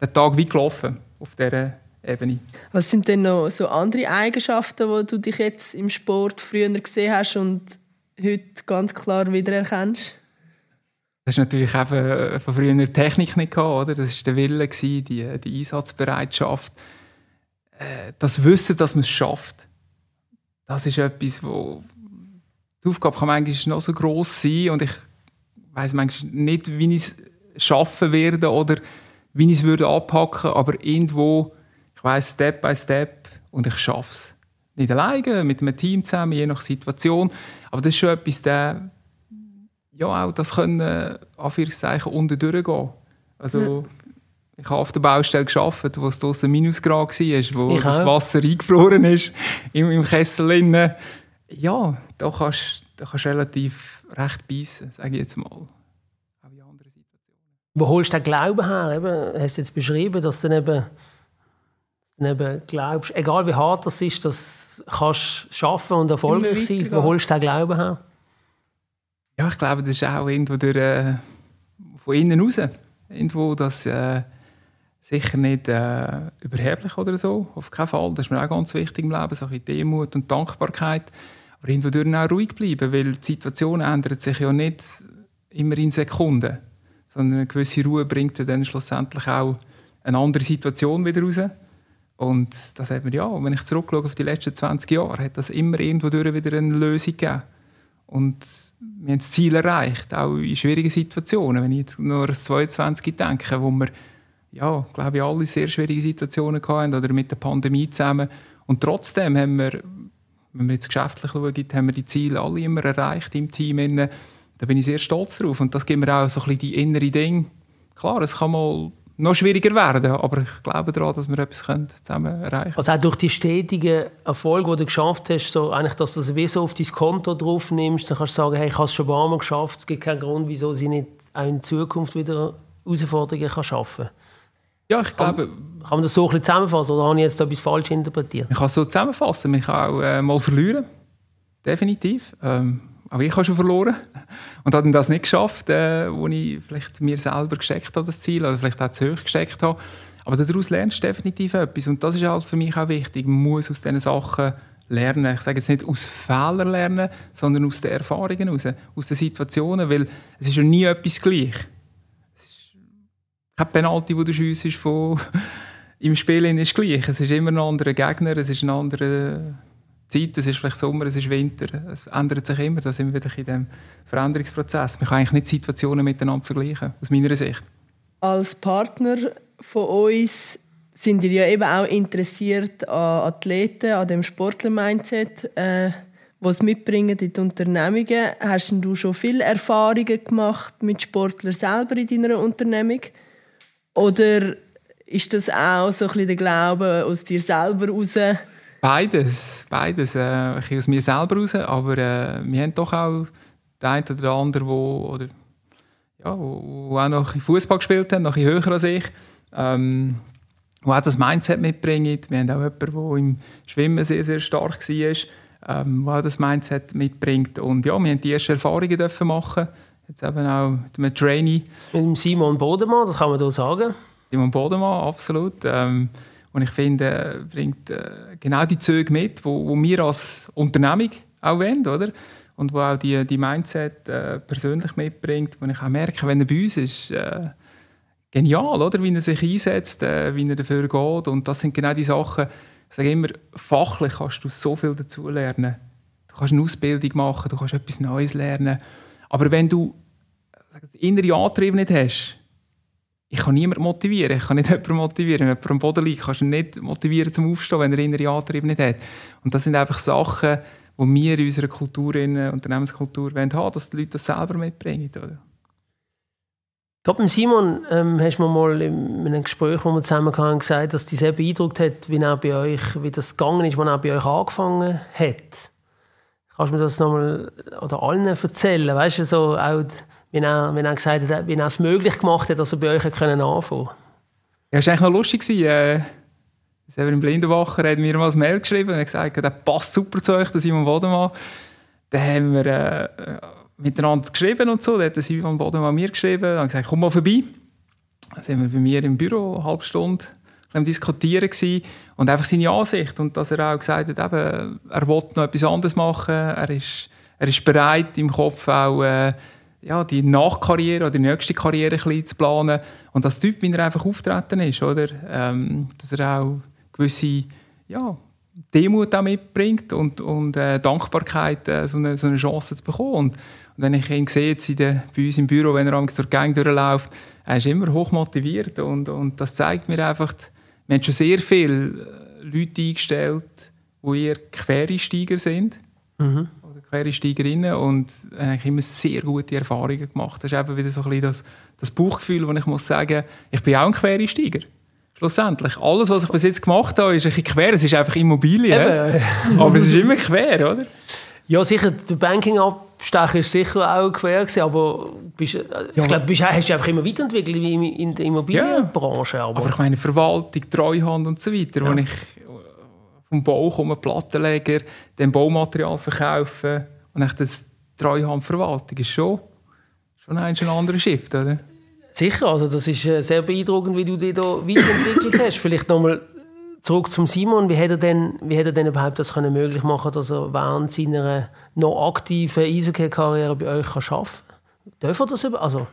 der Tag wie gelaufen auf dieser Ebene. Was sind denn noch so andere Eigenschaften, wo du dich jetzt im Sport früher gesehen hast und heute ganz klar wiedererkennst? Das ist natürlich eben äh, von früher die Technik nicht gehabt, oder? Das war der Wille, die, die Einsatzbereitschaft. Äh, das Wissen, dass man es schafft, das ist etwas, wo die Aufgabe kann manchmal noch so groß sein und ich weiß manchmal nicht, wie ich es schaffen werde oder wie ich es würde abhacken, aber irgendwo ich weiß Step by Step und ich schaffe es. Nicht alleine, mit einem Team zusammen, je nach Situation. Aber das ist schon etwas, der, ja, auch das können, äh, Anführungszeichen, unten durchgehen. Also, ja. ich habe auf der Baustelle gearbeitet, wo es draussen Minusgrad war, wo ich das auch. Wasser eingefroren ist im, im Kessel. Innen. Ja, da kannst du kannst relativ recht beißen, sage ich jetzt mal. Auch in anderen Situationen. Wo holst du den Glauben her? Eben, hast du jetzt beschrieben, dass dann eben eben glaubst, egal wie hart das ist, das kannst du schaffen und erfolgreich sein. Wo holst du den Glauben her? Ja, ich glaube, das ist auch irgendwo durch, äh, von innen raus. Irgendwo, das äh, sicher nicht äh, überheblich oder so, auf keinen Fall. Das ist mir auch ganz wichtig im Leben, so ein Demut und Dankbarkeit. Aber irgendwo durch auch ruhig bleiben, weil die Situation ändert sich ja nicht immer in Sekunden, sondern eine gewisse Ruhe bringt dann schlussendlich auch eine andere Situation wieder raus. Und das hat mir, ja, wenn ich zurückschaue auf die letzten 20 Jahre, hat das immer irgendwo durch wieder eine Lösung gegeben. Und wir haben das Ziel erreicht, auch in schwierigen Situationen. Wenn ich jetzt nur an 22 denke, wo wir, ja, glaube ich, alle sehr schwierige Situationen hatten, oder mit der Pandemie zusammen. Und trotzdem haben wir, wenn wir jetzt geschäftlich schauen, haben wir die Ziele alle immer erreicht im Team. Da bin ich sehr stolz drauf. Und das gibt mir auch so ein bisschen die innere Dinge. Klar, es kann mal noch schwieriger werden. Aber ich glaube daran, dass wir etwas zusammen erreichen können. Also auch durch die stetigen Erfolge, die du geschafft hast, so eigentlich, dass du das wie so auf dein Konto drauf nimmst, dann kannst du sagen, hey, ich habe es schon ein paar Mal geschafft, es gibt keinen Grund, wieso sie nicht auch in Zukunft wieder Herausforderungen kann schaffen kann. Ja, ich glaube... Kann, kann man das so ein bisschen zusammenfassen oder habe ich jetzt etwas falsch interpretiert? Ich kann es so zusammenfassen. Man kann auch äh, mal verlieren. Definitiv. Ähm, auch ich habe schon verloren und habe das nicht geschafft, äh, wo ich vielleicht mir selber gesteckt habe, das Ziel, oder vielleicht auch zu hoch gesteckt habe. Aber daraus lernst du definitiv etwas und das ist halt für mich auch wichtig. Man muss aus diesen Sachen lernen. Ich sage jetzt nicht aus Fehlern lernen, sondern aus den Erfahrungen heraus, aus den Situationen, weil es ist ja nie etwas gleich. Es ist kein Penalty, wo du schiessest von im Spiel ist gleich. Es ist immer ein anderer Gegner, es ist ein anderer Zeit, es ist vielleicht Sommer, es ist Winter, es ändert sich immer, da sind wir wieder in diesem Veränderungsprozess. Man kann eigentlich nicht Situationen miteinander vergleichen, aus meiner Sicht. Als Partner von uns sind wir ja eben auch interessiert an Athleten, an dem Sportler-Mindset, äh, was mitbringen in die Unternehmungen. Hast du schon viele Erfahrungen gemacht mit Sportlern selber in deiner Unternehmung? Oder ist das auch so ein bisschen der Glaube aus dir selber heraus? Beides, beides. Äh, ich aus mir selber raus, aber äh, wir haben doch auch den einen oder anderen, wo, oder, ja, wo, wo auch noch Fußball gespielt haben, noch ein höher als ich. Ähm, die auch das Mindset mitbringt. Wir haben auch jemanden, der im Schwimmen sehr, sehr stark war, ähm, der auch das Mindset mitbringt. Und ja, wir haben die ersten Erfahrungen dürfen machen. Jetzt eben auch mit einem Trainee. Mit dem Simon Bodemann, das kann man hier sagen. Simon Bodemann, absolut. Ähm, und ich finde, bringt äh, genau die Züge mit, wo, wo wir als Unternehmung auch wollen, oder? Und wo auch die, die Mindset äh, persönlich mitbringt, wo ich auch merke, wenn er bei uns ist, äh, genial, oder? Wie er sich einsetzt, äh, wie er dafür geht. Und das sind genau die Sachen, ich sage immer, fachlich kannst du so viel dazu lernen. Du kannst eine Ausbildung machen, du kannst etwas Neues lernen. Aber wenn du den inneren Antrieb nicht hast, ich kann niemanden motivieren. Ich kann nicht jemanden motivieren. Wenn jemand am Boden liegt, kannst du ihn nicht motivieren zum Aufstehen, wenn er innere Antrieb nicht hat. Und das sind einfach Sachen, die wir in unserer Kultur, in der Unternehmenskultur haben wollen, dass die Leute das selber mitbringen. Oder? Ich glaube, Simon ähm, hast du mir mal in einem Gespräch, wo wir zusammen hatten, gesagt, dass dich sehr beeindruckt hat, wie, er bei euch, wie das gegangen ist, als er bei euch angefangen hat. Kannst du mir das nochmal oder allen erzählen? Weißt du, so auch wie er, wie er gesagt hat, wie er es möglich gemacht hat, dass er bei euch können anfangen. Ja, es war eigentlich noch lustig. Äh, Severin Blindenwacher hat mir mal ein Mail geschrieben und gesagt, der passt super zu euch, der Simon Bodemann. Dann haben wir äh, miteinander geschrieben und so. Dann hat Simon Bodemann mir geschrieben und gesagt, komm mal vorbei. Dann sind wir bei mir im Büro eine halbe Stunde Diskutieren gewesen. und einfach seine Ansicht. Und dass er auch gesagt hat, eben, er will noch etwas anderes machen. Er ist, er ist bereit, im Kopf auch... Äh, ja, die Nachkarriere oder die nächste Karriere ein bisschen zu planen. Und das Typ, wie er einfach auftreten ist, oder? Ähm, dass er auch gewisse ja, Demut auch mitbringt und, und äh, Dankbarkeit, äh, so, eine, so, eine, Chance zu bekommen. Und, und wenn ich ihn sehe, jetzt der, bei uns im Büro, wenn er durch die Gang durchläuft, er ist immer hoch motiviert und, und das zeigt mir einfach, wir haben schon sehr viele äh, Leute eingestellt, die eher Quereinsteiger sind. Mhm. Quereinsteigerinnen und eigentlich immer sehr gute Erfahrungen gemacht. Das ist eben wieder so ein bisschen das, das Bauchgefühl, wo ich muss sagen, ich bin auch ein Quereinsteiger. Schlussendlich. Alles, was ich bis jetzt gemacht habe, ist ein bisschen quer. Es ist einfach Immobilien. Eben. Aber es ist immer quer, oder? Ja, sicher, der Banking-Abstecher war sicher auch quer, gewesen, aber bist, ich ja. glaube, du hast dich einfach immer weiterentwickelt in der Immobilienbranche. Ja. Aber. aber. ich meine, Verwaltung, Treuhand und so weiter, ja. wo ich vom Bau kommen, Plattenleger, dann Baumaterial verkaufen und dann das Treuhandverwaltung ist schon, schon ein, anderer Shift, oder? Sicher, also das ist äh, sehr beeindruckend, wie du dich da weiterentwickelt hast. Vielleicht nochmal zurück zum Simon. Wie hätte er denn, wie hätte er denn überhaupt das können möglich machen dass er während seiner noch aktiven Eishockey-Karriere bei euch kann arbeiten kann? Darf er das über... Also,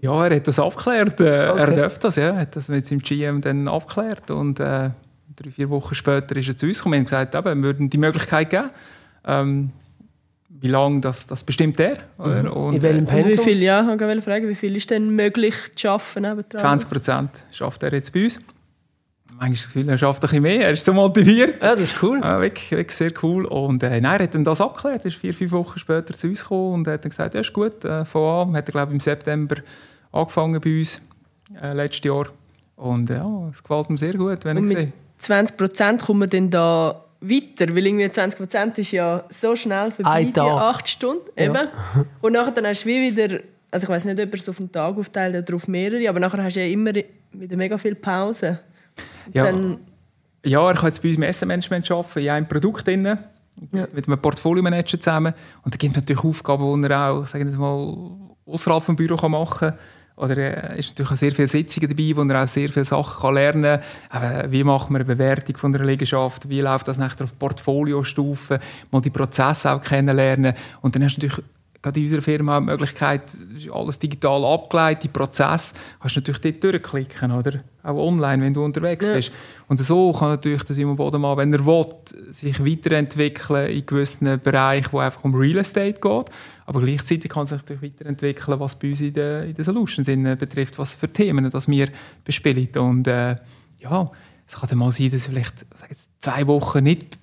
ja, er hat das abgeklärt. Äh, okay. Er darf das, ja. Er hat das mit seinem GM dann abgeklärt und äh, drei, vier Wochen später ist er zu uns gekommen und gesagt, eben, wir würden die Möglichkeit geben. Ähm, wie lange das, das bestimmt er. Oder? Mhm. Und, In welchem Pensum? Wie viel, ja, ich wollte fragen, wie viel ist denn möglich zu arbeiten? 20 Prozent schafft er jetzt bei uns. Manchmal das Gefühl, er schafft ein bisschen mehr, er ist so motiviert. Ja, das ist cool. Ja, wirklich, wirklich sehr cool. Und äh, nein, er hat dann das abgeklärt, er ist vier, fünf Wochen später zu uns gekommen und hat dann gesagt, ja, ist gut, äh, von an. Hat er, glaube ich, im September angefangen bei uns, äh, letztes Jahr. Und ja, es gefällt mir sehr gut, wenn und ich sehe. 20 Prozent kommen wir dann da weiter, weil irgendwie 20 Prozent ist ja so schnell vorbei, die acht Stunden. Eben. Ja. Und nachher dann hast du wie wieder, also ich weiß nicht, ob er es auf den Tag aufteilt oder auf mehrere, aber nachher hast du ja immer wieder mega viel Pause. Ja, dann, ja er kann jetzt bei uns im Essenmanagement arbeiten, in einem Produkt drin, ja. mit einem Portfolio-Manager zusammen. Und da gibt es natürlich Aufgaben, die er auch, sagen wir mal, außerhalb des Büros machen kann. Oder äh, ist natürlich auch sehr viele Sitzungen dabei, wo er auch sehr viele Sachen lernen kann. Wie macht man eine Bewertung von einer Liegenschaft? Wie läuft das nachher auf Portfoliostufe? Mal die Prozesse auch kennenlernen. Und dann hast du natürlich gerade in unserer Firma die Möglichkeit, alles digital abgeleitet, die Prozess, kannst du natürlich dort durchklicken, oder? Auch online, wenn du unterwegs ja. bist. Und so kann natürlich der Simon Bodemann, wenn er will, sich weiterentwickeln in gewissen Bereichen, wo einfach um Real Estate geht. Aber gleichzeitig kann er sich natürlich weiterentwickeln, was bei uns in den, in den Solutions betrifft, was für Themen das wir bespielen. Und äh, ja, es kann dann mal sein, dass vielleicht jetzt, zwei Wochen nicht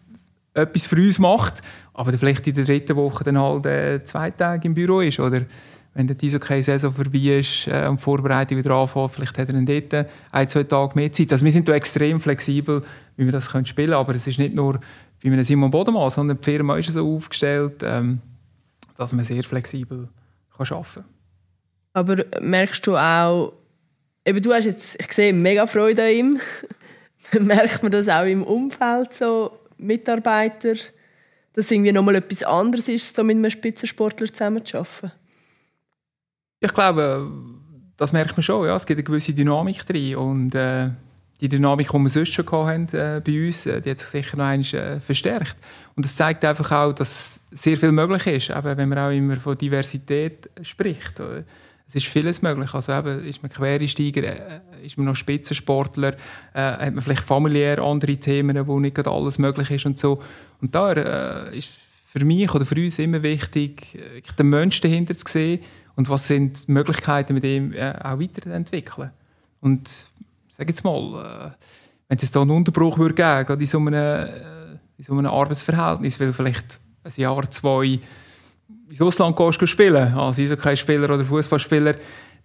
etwas für uns macht, aber vielleicht in der dritten Woche dann halt äh, zwei Tage im Büro ist. Oder wenn der Eishockey-Saison vorbei ist äh, und die Vorbereitung wieder anfängt, vielleicht hat er dann dort ein, zwei Tage mehr Zeit. Also wir sind da extrem flexibel, wie wir das können spielen können. Aber es ist nicht nur bei einem Simon Bodemann, sondern die Firma ist so aufgestellt, ähm, dass man sehr flexibel kann arbeiten kann. Aber merkst du auch, eben du hast jetzt, ich sehe mega Freude an ihm. Merkt man das auch im Umfeld, so Mitarbeiter, dass es irgendwie nochmal etwas anderes ist, so mit einem Spitzensportler zusammenzuarbeiten? Ich glaube, das merkt man schon. Ja. Es gibt eine gewisse Dynamik drin. Und äh, die Dynamik, die wir sonst schon hatten, äh, bei uns, äh, die hat sich sicher noch einmal äh, verstärkt. Und das zeigt einfach auch, dass sehr viel möglich ist, eben, wenn man auch immer von Diversität spricht. Es ist vieles möglich. Also eben, ist man Quereinsteiger, äh, ist man noch Spitzensportler, äh, hat man vielleicht familiär andere Themen, wo nicht alles möglich ist und so. Und da äh, ist für mich oder für uns immer wichtig, äh, den Menschen dahinter zu sehen und was sind die Möglichkeiten, mit ihm äh, auch weiterzuentwickeln. Und sage jetzt mal, äh, wenn es da einen Unterbruch würde geben, gerade in so einem, äh, in so einem Arbeitsverhältnis, weil vielleicht ein Jahr, zwei ins Ausland gehst, spielen, als Eishockey-Spieler oder Fußballspieler,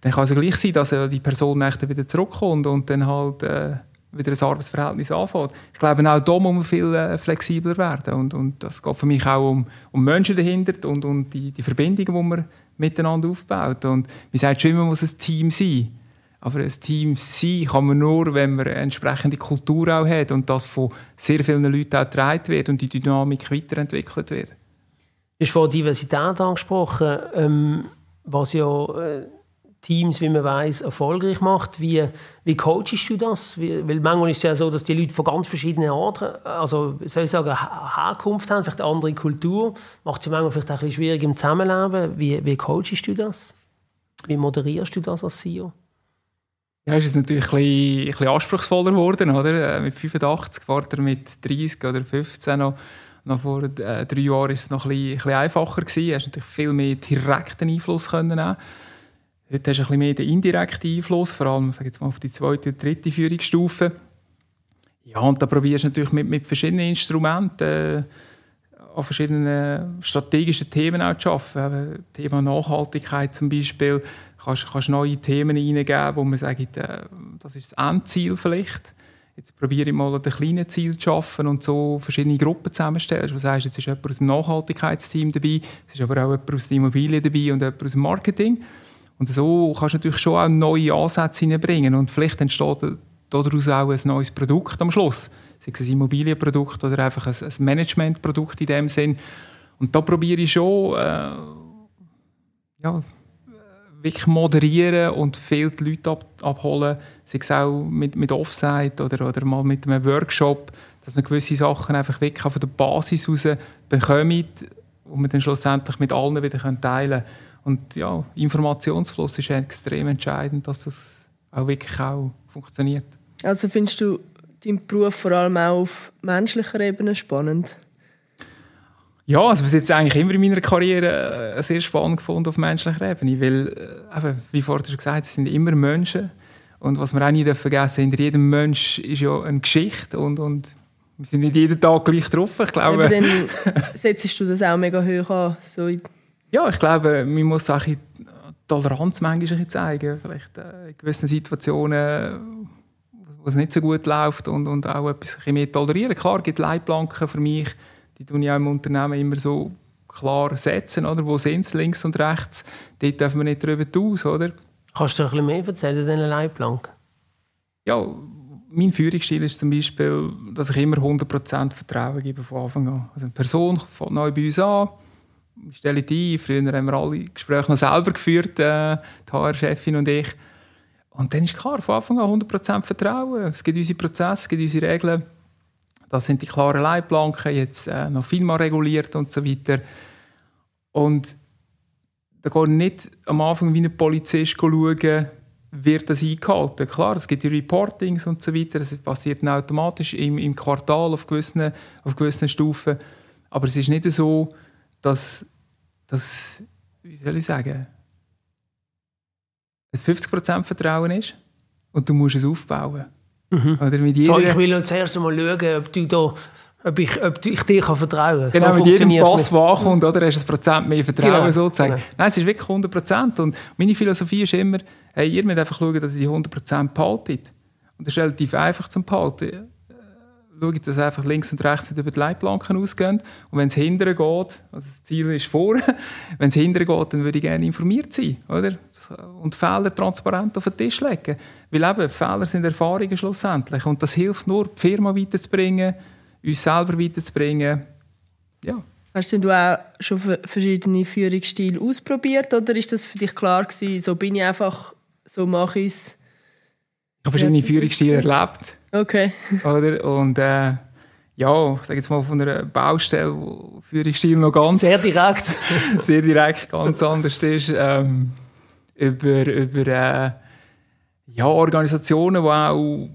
dann kann es ja gleich sein, dass die Person dann wieder zurückkommt und dann halt äh, wieder ein Arbeitsverhältnis anfängt. Ich glaube, auch da muss man viel äh, flexibler werden. Und, und das geht für mich auch um, um Menschen dahinter und, und die, die Verbindungen, die man miteinander aufbaut. Und man sagt schon immer, muss ein Team sein. Aber ein Team sein kann man nur, wenn man eine entsprechende Kultur auch hat und das von sehr vielen Leuten auch getragen wird und die Dynamik weiterentwickelt wird. Du hast vorhin Diversität angesprochen, ähm, was ja äh, Teams, wie man weiß, erfolgreich macht. Wie, wie coachst du das? Wie, weil manchmal ist es ja so, dass die Leute von ganz verschiedenen Orten, also soll ich sagen, Herkunft haben, vielleicht eine andere Kultur. Macht es manchmal vielleicht auch ein bisschen schwierig im Zusammenleben. Wie, wie coachst du das? Wie moderierst du das als CEO? Ja, ist es natürlich ein bisschen, ein bisschen anspruchsvoller geworden, oder? Äh, mit 85, vorher mit 30 oder 15 noch. Noch vor äh, drei Jahren war es noch ein bisschen, ein bisschen einfacher. Gewesen. Du hast natürlich viel mehr direkten Einfluss können nehmen. Heute hast du ein bisschen mehr den indirekten Einfluss, vor allem sag jetzt mal, auf die zweite dritte Führungsstufe. Ja, und da probierst du natürlich mit, mit verschiedenen Instrumenten äh, an verschiedenen strategischen Themen auch zu arbeiten. Thema Nachhaltigkeit zum Beispiel kannst, kannst neue Themen hineingeben, wo man sagt, äh, das ist das Endziel vielleicht. Jetzt probiere ich mal ein kleines Ziel zu schaffen und so verschiedene Gruppen zusammenstellen. Du sagst, jetzt ist jemand aus dem Nachhaltigkeitsteam dabei, es ist aber auch jemand aus der Immobilie dabei und jemand aus dem Marketing. Und so kannst du natürlich schon auch neue Ansätze hineinbringen und vielleicht entsteht daraus auch ein neues Produkt am Schluss. Sei es ein Immobilienprodukt oder einfach ein, ein Managementprodukt in dem Sinn. Und da probiere ich schon, äh, ja, wirklich moderieren und viele Leute ab, abholen, sei es auch mit, mit Offsite oder, oder mal mit einem Workshop, dass man gewisse Sachen einfach wirklich von der Basis aus bekommt und man dann schlussendlich mit allen wieder teilen kann. Und ja, Informationsfluss ist extrem entscheidend, dass das auch wirklich auch funktioniert. Also findest du deinen Beruf vor allem auch auf menschlicher Ebene spannend? Ja, also bis jetzt eigentlich immer in meiner Karriere äh, sehr spannend gefunden auf menschlicher Ebene, weil, äh, eben, wie vorhin schon gesagt, es sind immer Menschen und was wir auch nie vergessen hinter jedem Mensch ist ja eine Geschichte und, und wir sind nicht jeden Tag gleich drauf, ich glaube. Aber dann setzt du das auch mega hoch an? So ja, ich glaube, man muss auch die Toleranz manchmal zeigen, vielleicht äh, in gewissen Situationen, wo es nicht so gut läuft und, und auch etwas mehr tolerieren. Klar, es gibt Leitplanken für mich, die tun ja im Unternehmen immer so klar setzen, oder? Wo sind sie, links und rechts? Dort dürfen wir nicht darüber aus, oder? Kannst du ein bisschen mehr erzählen zu diesen Leitplanken? Ja, mein Führungsstil ist zum Beispiel, dass ich immer 100% Vertrauen gebe von Anfang an. Also eine Person fängt neu bei uns an, ich stelle die ein. Früher haben wir alle Gespräche noch selber geführt, äh, die HR-Chefin und ich. Und dann ist klar, von Anfang an 100% Vertrauen. Es gibt unsere Prozesse, es gibt unsere Regeln. Das sind die klaren Leitplanken, jetzt äh, noch viel mehr reguliert und so weiter. Und da geht nicht am Anfang wie ein Polizist schauen, wird das eingehalten. Klar, es gibt die Reportings und so weiter, das passiert automatisch im, im Quartal auf gewissen, auf gewissen Stufen. Aber es ist nicht so, dass, dass wie soll ich sagen, 50% Vertrauen ist und du musst es aufbauen. Mhm. Oder mit jeder... so, ich will uns zuerst mal schauen, ob du da ob ich, ob ich dir kann vertrauen kann. Genau, so mit jedem Pass, der ankommt, oder, hast du ein Prozent mehr Vertrauen genau. sozusagen. Genau. Nein, es ist wirklich 100 Prozent. Und meine Philosophie ist immer, hey, ihr müsst einfach schauen, dass ihr die 100 Prozent behaltet. Und das ist relativ einfach zum behalten. Schaue ich, dass einfach links und rechts nicht über die Leitplanken ausgehen. Und wenn es hinten geht, also das Ziel ist vor, wenn es hinten geht, dann würde ich gerne informiert sein, oder? Und Fehler transparent auf den Tisch legen. Weil eben, Fehler sind Erfahrungen schlussendlich. Und das hilft nur, die Firma weiterzubringen, uns selber weiterzubringen. Ja. Hast du auch schon verschiedene Führungsstile ausprobiert oder ist das für dich klar gewesen, so bin ich einfach, so mache ich es? Ich habe verschiedene Führungsstile erlebt. Okay. Oder? Und äh, ja, ich sage jetzt mal von einer Baustelle, wo Führungsstil noch ganz... Sehr direkt. sehr direkt, ganz anders ist. Ähm, über über äh, ja, Organisationen, die auch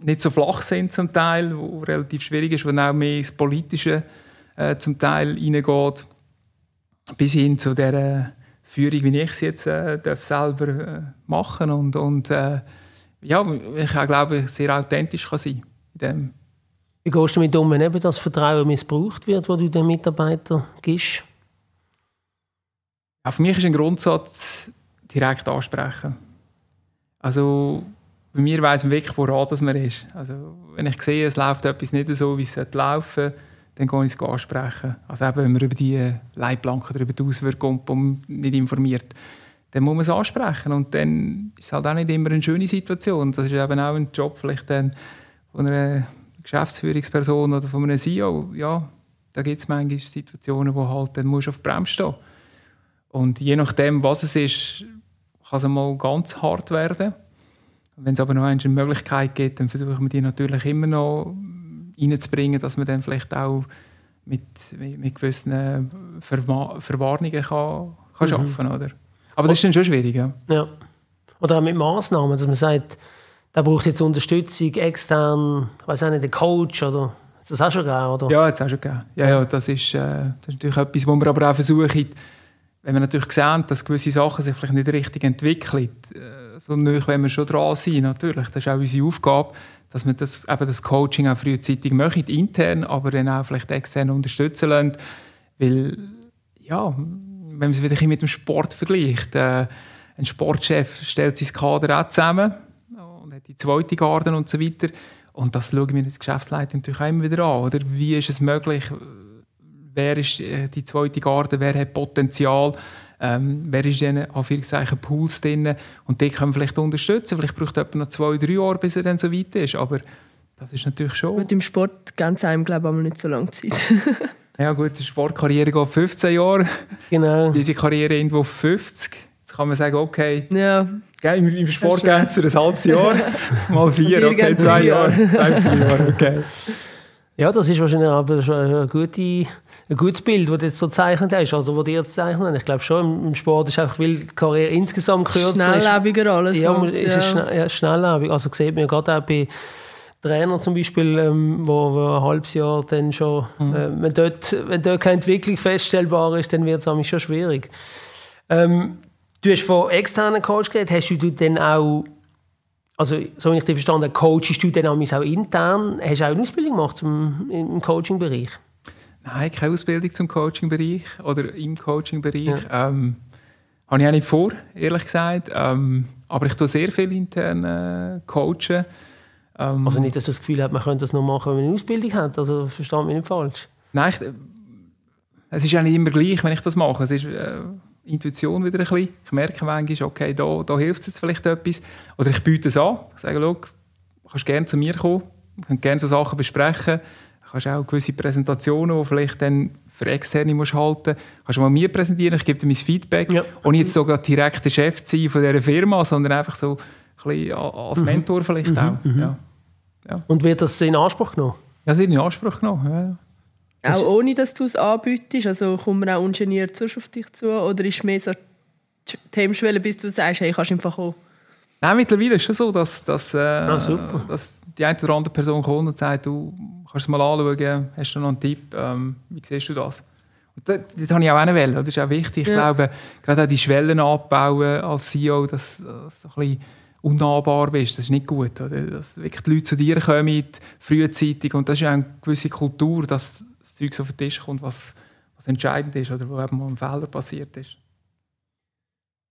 nicht so flach sind zum Teil, wo relativ schwierig ist, wo auch mehr ins Politische äh, zum Teil reingeht, bis hin zu der Führung, wie ich sie jetzt äh, darf selber äh, machen und, und äh, ja, ich auch glaube, sehr authentisch kann sein in Wie gehst du damit um, wenn eben das Vertrauen missbraucht wird, das du den Mitarbeitern gibst? Ja, für mich ist ein Grundsatz direkt ansprechen. Also bei mir weiss man wirklich, woran das man ist. Also wenn ich sehe, es läuft etwas nicht so, wie es laufen sollte, dann kann ich es ansprechen. Also eben, wenn man über die Leitplanken, über die Auswirkungen nicht informiert dann muss man es ansprechen. Und dann ist es halt auch nicht immer eine schöne Situation. Das ist eben auch ein Job vielleicht dann von einer Geschäftsführungsperson oder von einem CEO. Ja, da gibt es manchmal Situationen, wo halt dann musst du auf die Bremse stehen. Und je nachdem, was es ist, kann es mal ganz hart werden. Wenn es aber noch eine Möglichkeit gibt, dann versuchen wir die natürlich immer noch reinzubringen, dass man dann vielleicht auch mit, mit gewissen Verwarnungen kann, kann mhm. arbeiten kann. Oder? Aber das ist dann schon schwierig, ja. ja. Oder auch mit Massnahmen, dass man sagt, da braucht jetzt Unterstützung extern, ich weiß auch nicht, der Coach oder das hast du schon gegeben, oder? Ja, das hast du schon gegeben. Ja, ja, das ist, äh, das ist natürlich etwas, wo wir aber auch versuchen, wenn wir natürlich sehen, dass gewisse Sachen sich vielleicht nicht richtig entwickeln, äh, so nöch, wenn wir schon dran sind, natürlich, das ist auch unsere Aufgabe, dass wir das, eben das Coaching auch frühzeitig machen, intern, aber dann auch vielleicht extern unterstützen lassen, weil, ja, wenn man es wieder mit dem Sport vergleicht, äh, ein Sportchef stellt sein Kader auch zusammen und hat die zweite Garde und so weiter. Und das schauen wir der Geschäftsleitung natürlich auch immer wieder an. Oder? Wie ist es möglich? Wer ist äh, die zweite Garde? Wer hat Potenzial? Ähm, wer ist in den Pools drin? Und die können vielleicht unterstützen. Vielleicht braucht jemand noch zwei, drei Jahre, bis er dann so weit ist. Aber das ist natürlich schon... Mit dem Sport ganz einem, glaube ich, nicht so lange Zeit. Ja gut, die Sportkarriere geht 15 Jahre. Genau. Diese Karriere irgendwo 50. Jetzt kann man sagen, okay, ja. Im, im Sport geht es ein halbes Jahr, mal vier, okay, zwei Jahre, zwei, vier Jahre, okay. Ja, das ist wahrscheinlich aber ein, gute, ein gutes Bild, das du jetzt so zeichnet hast, also was dir jetzt zeichnen. Ich glaube schon, im Sport ist einfach, weil die Karriere insgesamt kürzer ist. Schnelllebiger alles. Ja, ist ja. Schnell, ja, schnelllebig. Also sieht man ja gerade auch bei Trainer zum Beispiel, ähm, wo, wo, ein halbes Jahr dann schon, mhm. äh, wenn, dort, wenn dort keine Entwicklung feststellbar ist, dann wird es schon schwierig. Ähm, du hast von externen Coach geredet, hast du dann auch, also so wie ich dich verstanden habe, coachst du dann auch intern, hast du auch eine Ausbildung gemacht zum, im Coaching-Bereich? Nein, keine Ausbildung zum Coaching-Bereich oder im Coaching-Bereich. Ja. Ähm, habe ich auch nicht vor, ehrlich gesagt. Ähm, aber ich tue sehr viel intern äh, coachen. Ähm, also nicht, dass man das Gefühl hat, man könnte das nur machen, wenn man eine Ausbildung hat. Also versteht mich nicht falsch. Nein, ich, es ist eigentlich immer gleich, wenn ich das mache. Es ist äh, Intuition wieder ein bisschen. Ich merke manchmal, okay, da, da hilft es jetzt vielleicht etwas. Oder ich biete es an. Ich sage, schau, du kannst gerne zu mir kommen. Wir können gerne so Sachen besprechen. Du kannst auch gewisse Präsentationen, die vielleicht dann für Externe musst halten musst, kannst du mal mir präsentieren. Ich gebe dir mein Feedback. Ja. Ohne jetzt sogar direkt der Chef zu sein von dieser Firma, sondern einfach so ein bisschen als mhm. Mentor vielleicht mhm. auch. Mhm. Ja. Ja. Und wird das in Anspruch genommen? Ja, es wird in Anspruch genommen. Ja. Auch ohne, dass du es anbietest? Also kommt man auch ungeniert auf dich zu? Oder ist es mehr so die Hemmschwelle, bis du sagst, hey, kannst einfach kommen? Nein, mittlerweile ist es schon so, dass, dass, äh, ah, dass die eine oder andere Person kommt und sagt, du kannst es mal anschauen, hast du noch einen Tipp, ähm, wie siehst du das? Und das, das habe ich auch eine Welle, das ist auch wichtig. Ich glaube, gerade auch die Schwellen abbauen als CEO, dass, dass so ein bisschen unnahbar bist. Das ist nicht gut. Oder? Dass wirklich die Leute zu dir kommen, frühzeitig. Und das ist auch eine gewisse Kultur, dass das Zeug so auf den Tisch kommt, was, was entscheidend ist oder wo eben mal ein Fehler passiert ist.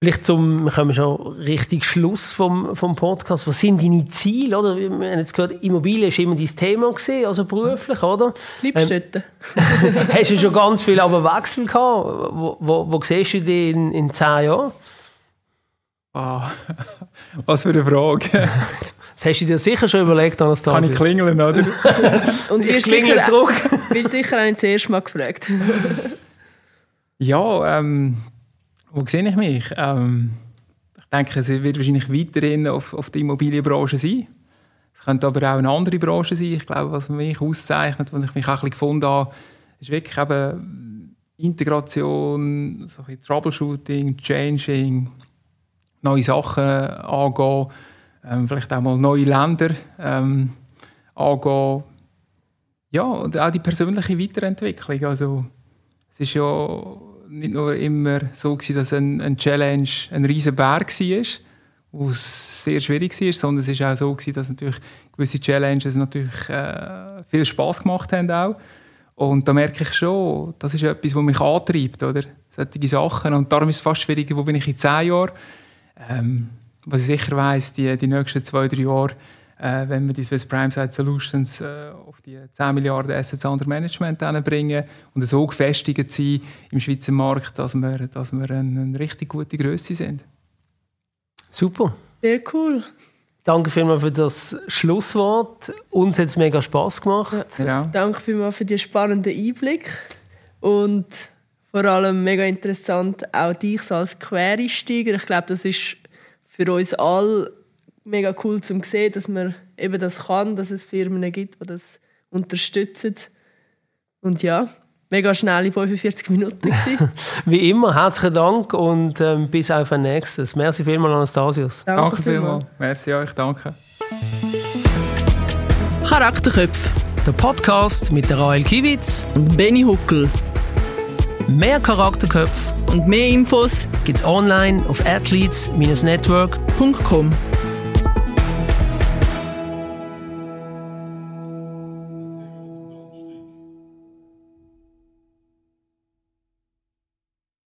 Vielleicht zum, wir kommen schon richtig Schluss vom, vom Podcast. Was sind deine Ziele? Oder? Wir haben jetzt gehört, Immobilien ist immer dein Thema gewesen, also beruflich, oder? Bleibst ähm, dort? hast du schon ganz viel aber Wechsel gehabt? Wo, wo, wo siehst du dich in, in zehn Jahren? Wow. Was für eine Frage. Das hast du dir sicher schon überlegt, Anastasia. Kann ich klingeln, oder? Und wir klingeln zurück. Wirst sicher auch das erste Mal gefragt. ja, ähm, wo sehe ich mich? Ähm, ich denke, es wird wahrscheinlich weiterhin auf, auf der Immobilienbranche sein. Es könnte aber auch eine andere Branche sein. Ich glaube, was mich auszeichnet, was ich mich auch ein bisschen gefunden habe, ist wirklich eben Integration, so ein Troubleshooting, Changing, neue Sachen angehen, ähm, vielleicht auch mal neue Länder ähm, angehen. Ja, und auch die persönliche Weiterentwicklung. Also, es ist ja nicht nur immer so gewesen, dass ein, ein Challenge ein riesen Berg war, wo es sehr schwierig war, sondern es ist auch so gewesen, dass natürlich gewisse Challenges natürlich äh, viel Spaß gemacht haben auch. Und da merke ich schon, das ist etwas, was mich antreibt, oder? Solche Sachen. Und darum ist es fast schwierig, wo bin ich in zehn Jahren. Ähm, was ich sicher weiss, die, die nächsten zwei, drei Jahre, äh, wenn wir die Swiss Prime Side Solutions äh, auf die 10 Milliarden Assets under Management bringen und so gefestigt sind im Schweizer Markt, dass wir, dass wir eine, eine richtig gute Größe sind. Super. Sehr cool. Danke vielmals für das Schlusswort. Uns hat es mega Spass gemacht. Ja. Danke vielmals für den spannenden Einblick. Und vor allem mega interessant, auch dich als Quereinsteiger. Ich glaube, das ist für uns alle mega cool zu sehen, dass man eben das kann, dass es Firmen gibt, die das unterstützen. Und ja, mega schnelle 45 Minuten. Wie immer, herzlichen Dank und ähm, bis auf ein nächstes. Merci vielmals, Anastasius. Danke, danke vielmals. Merci euch, danke. Charakterköpfe. Der Podcast mit der Rael Kiewitz und Benny Huckel. Mehr Charakterköpfe und mehr Infos gibt's online auf athletes-network.com.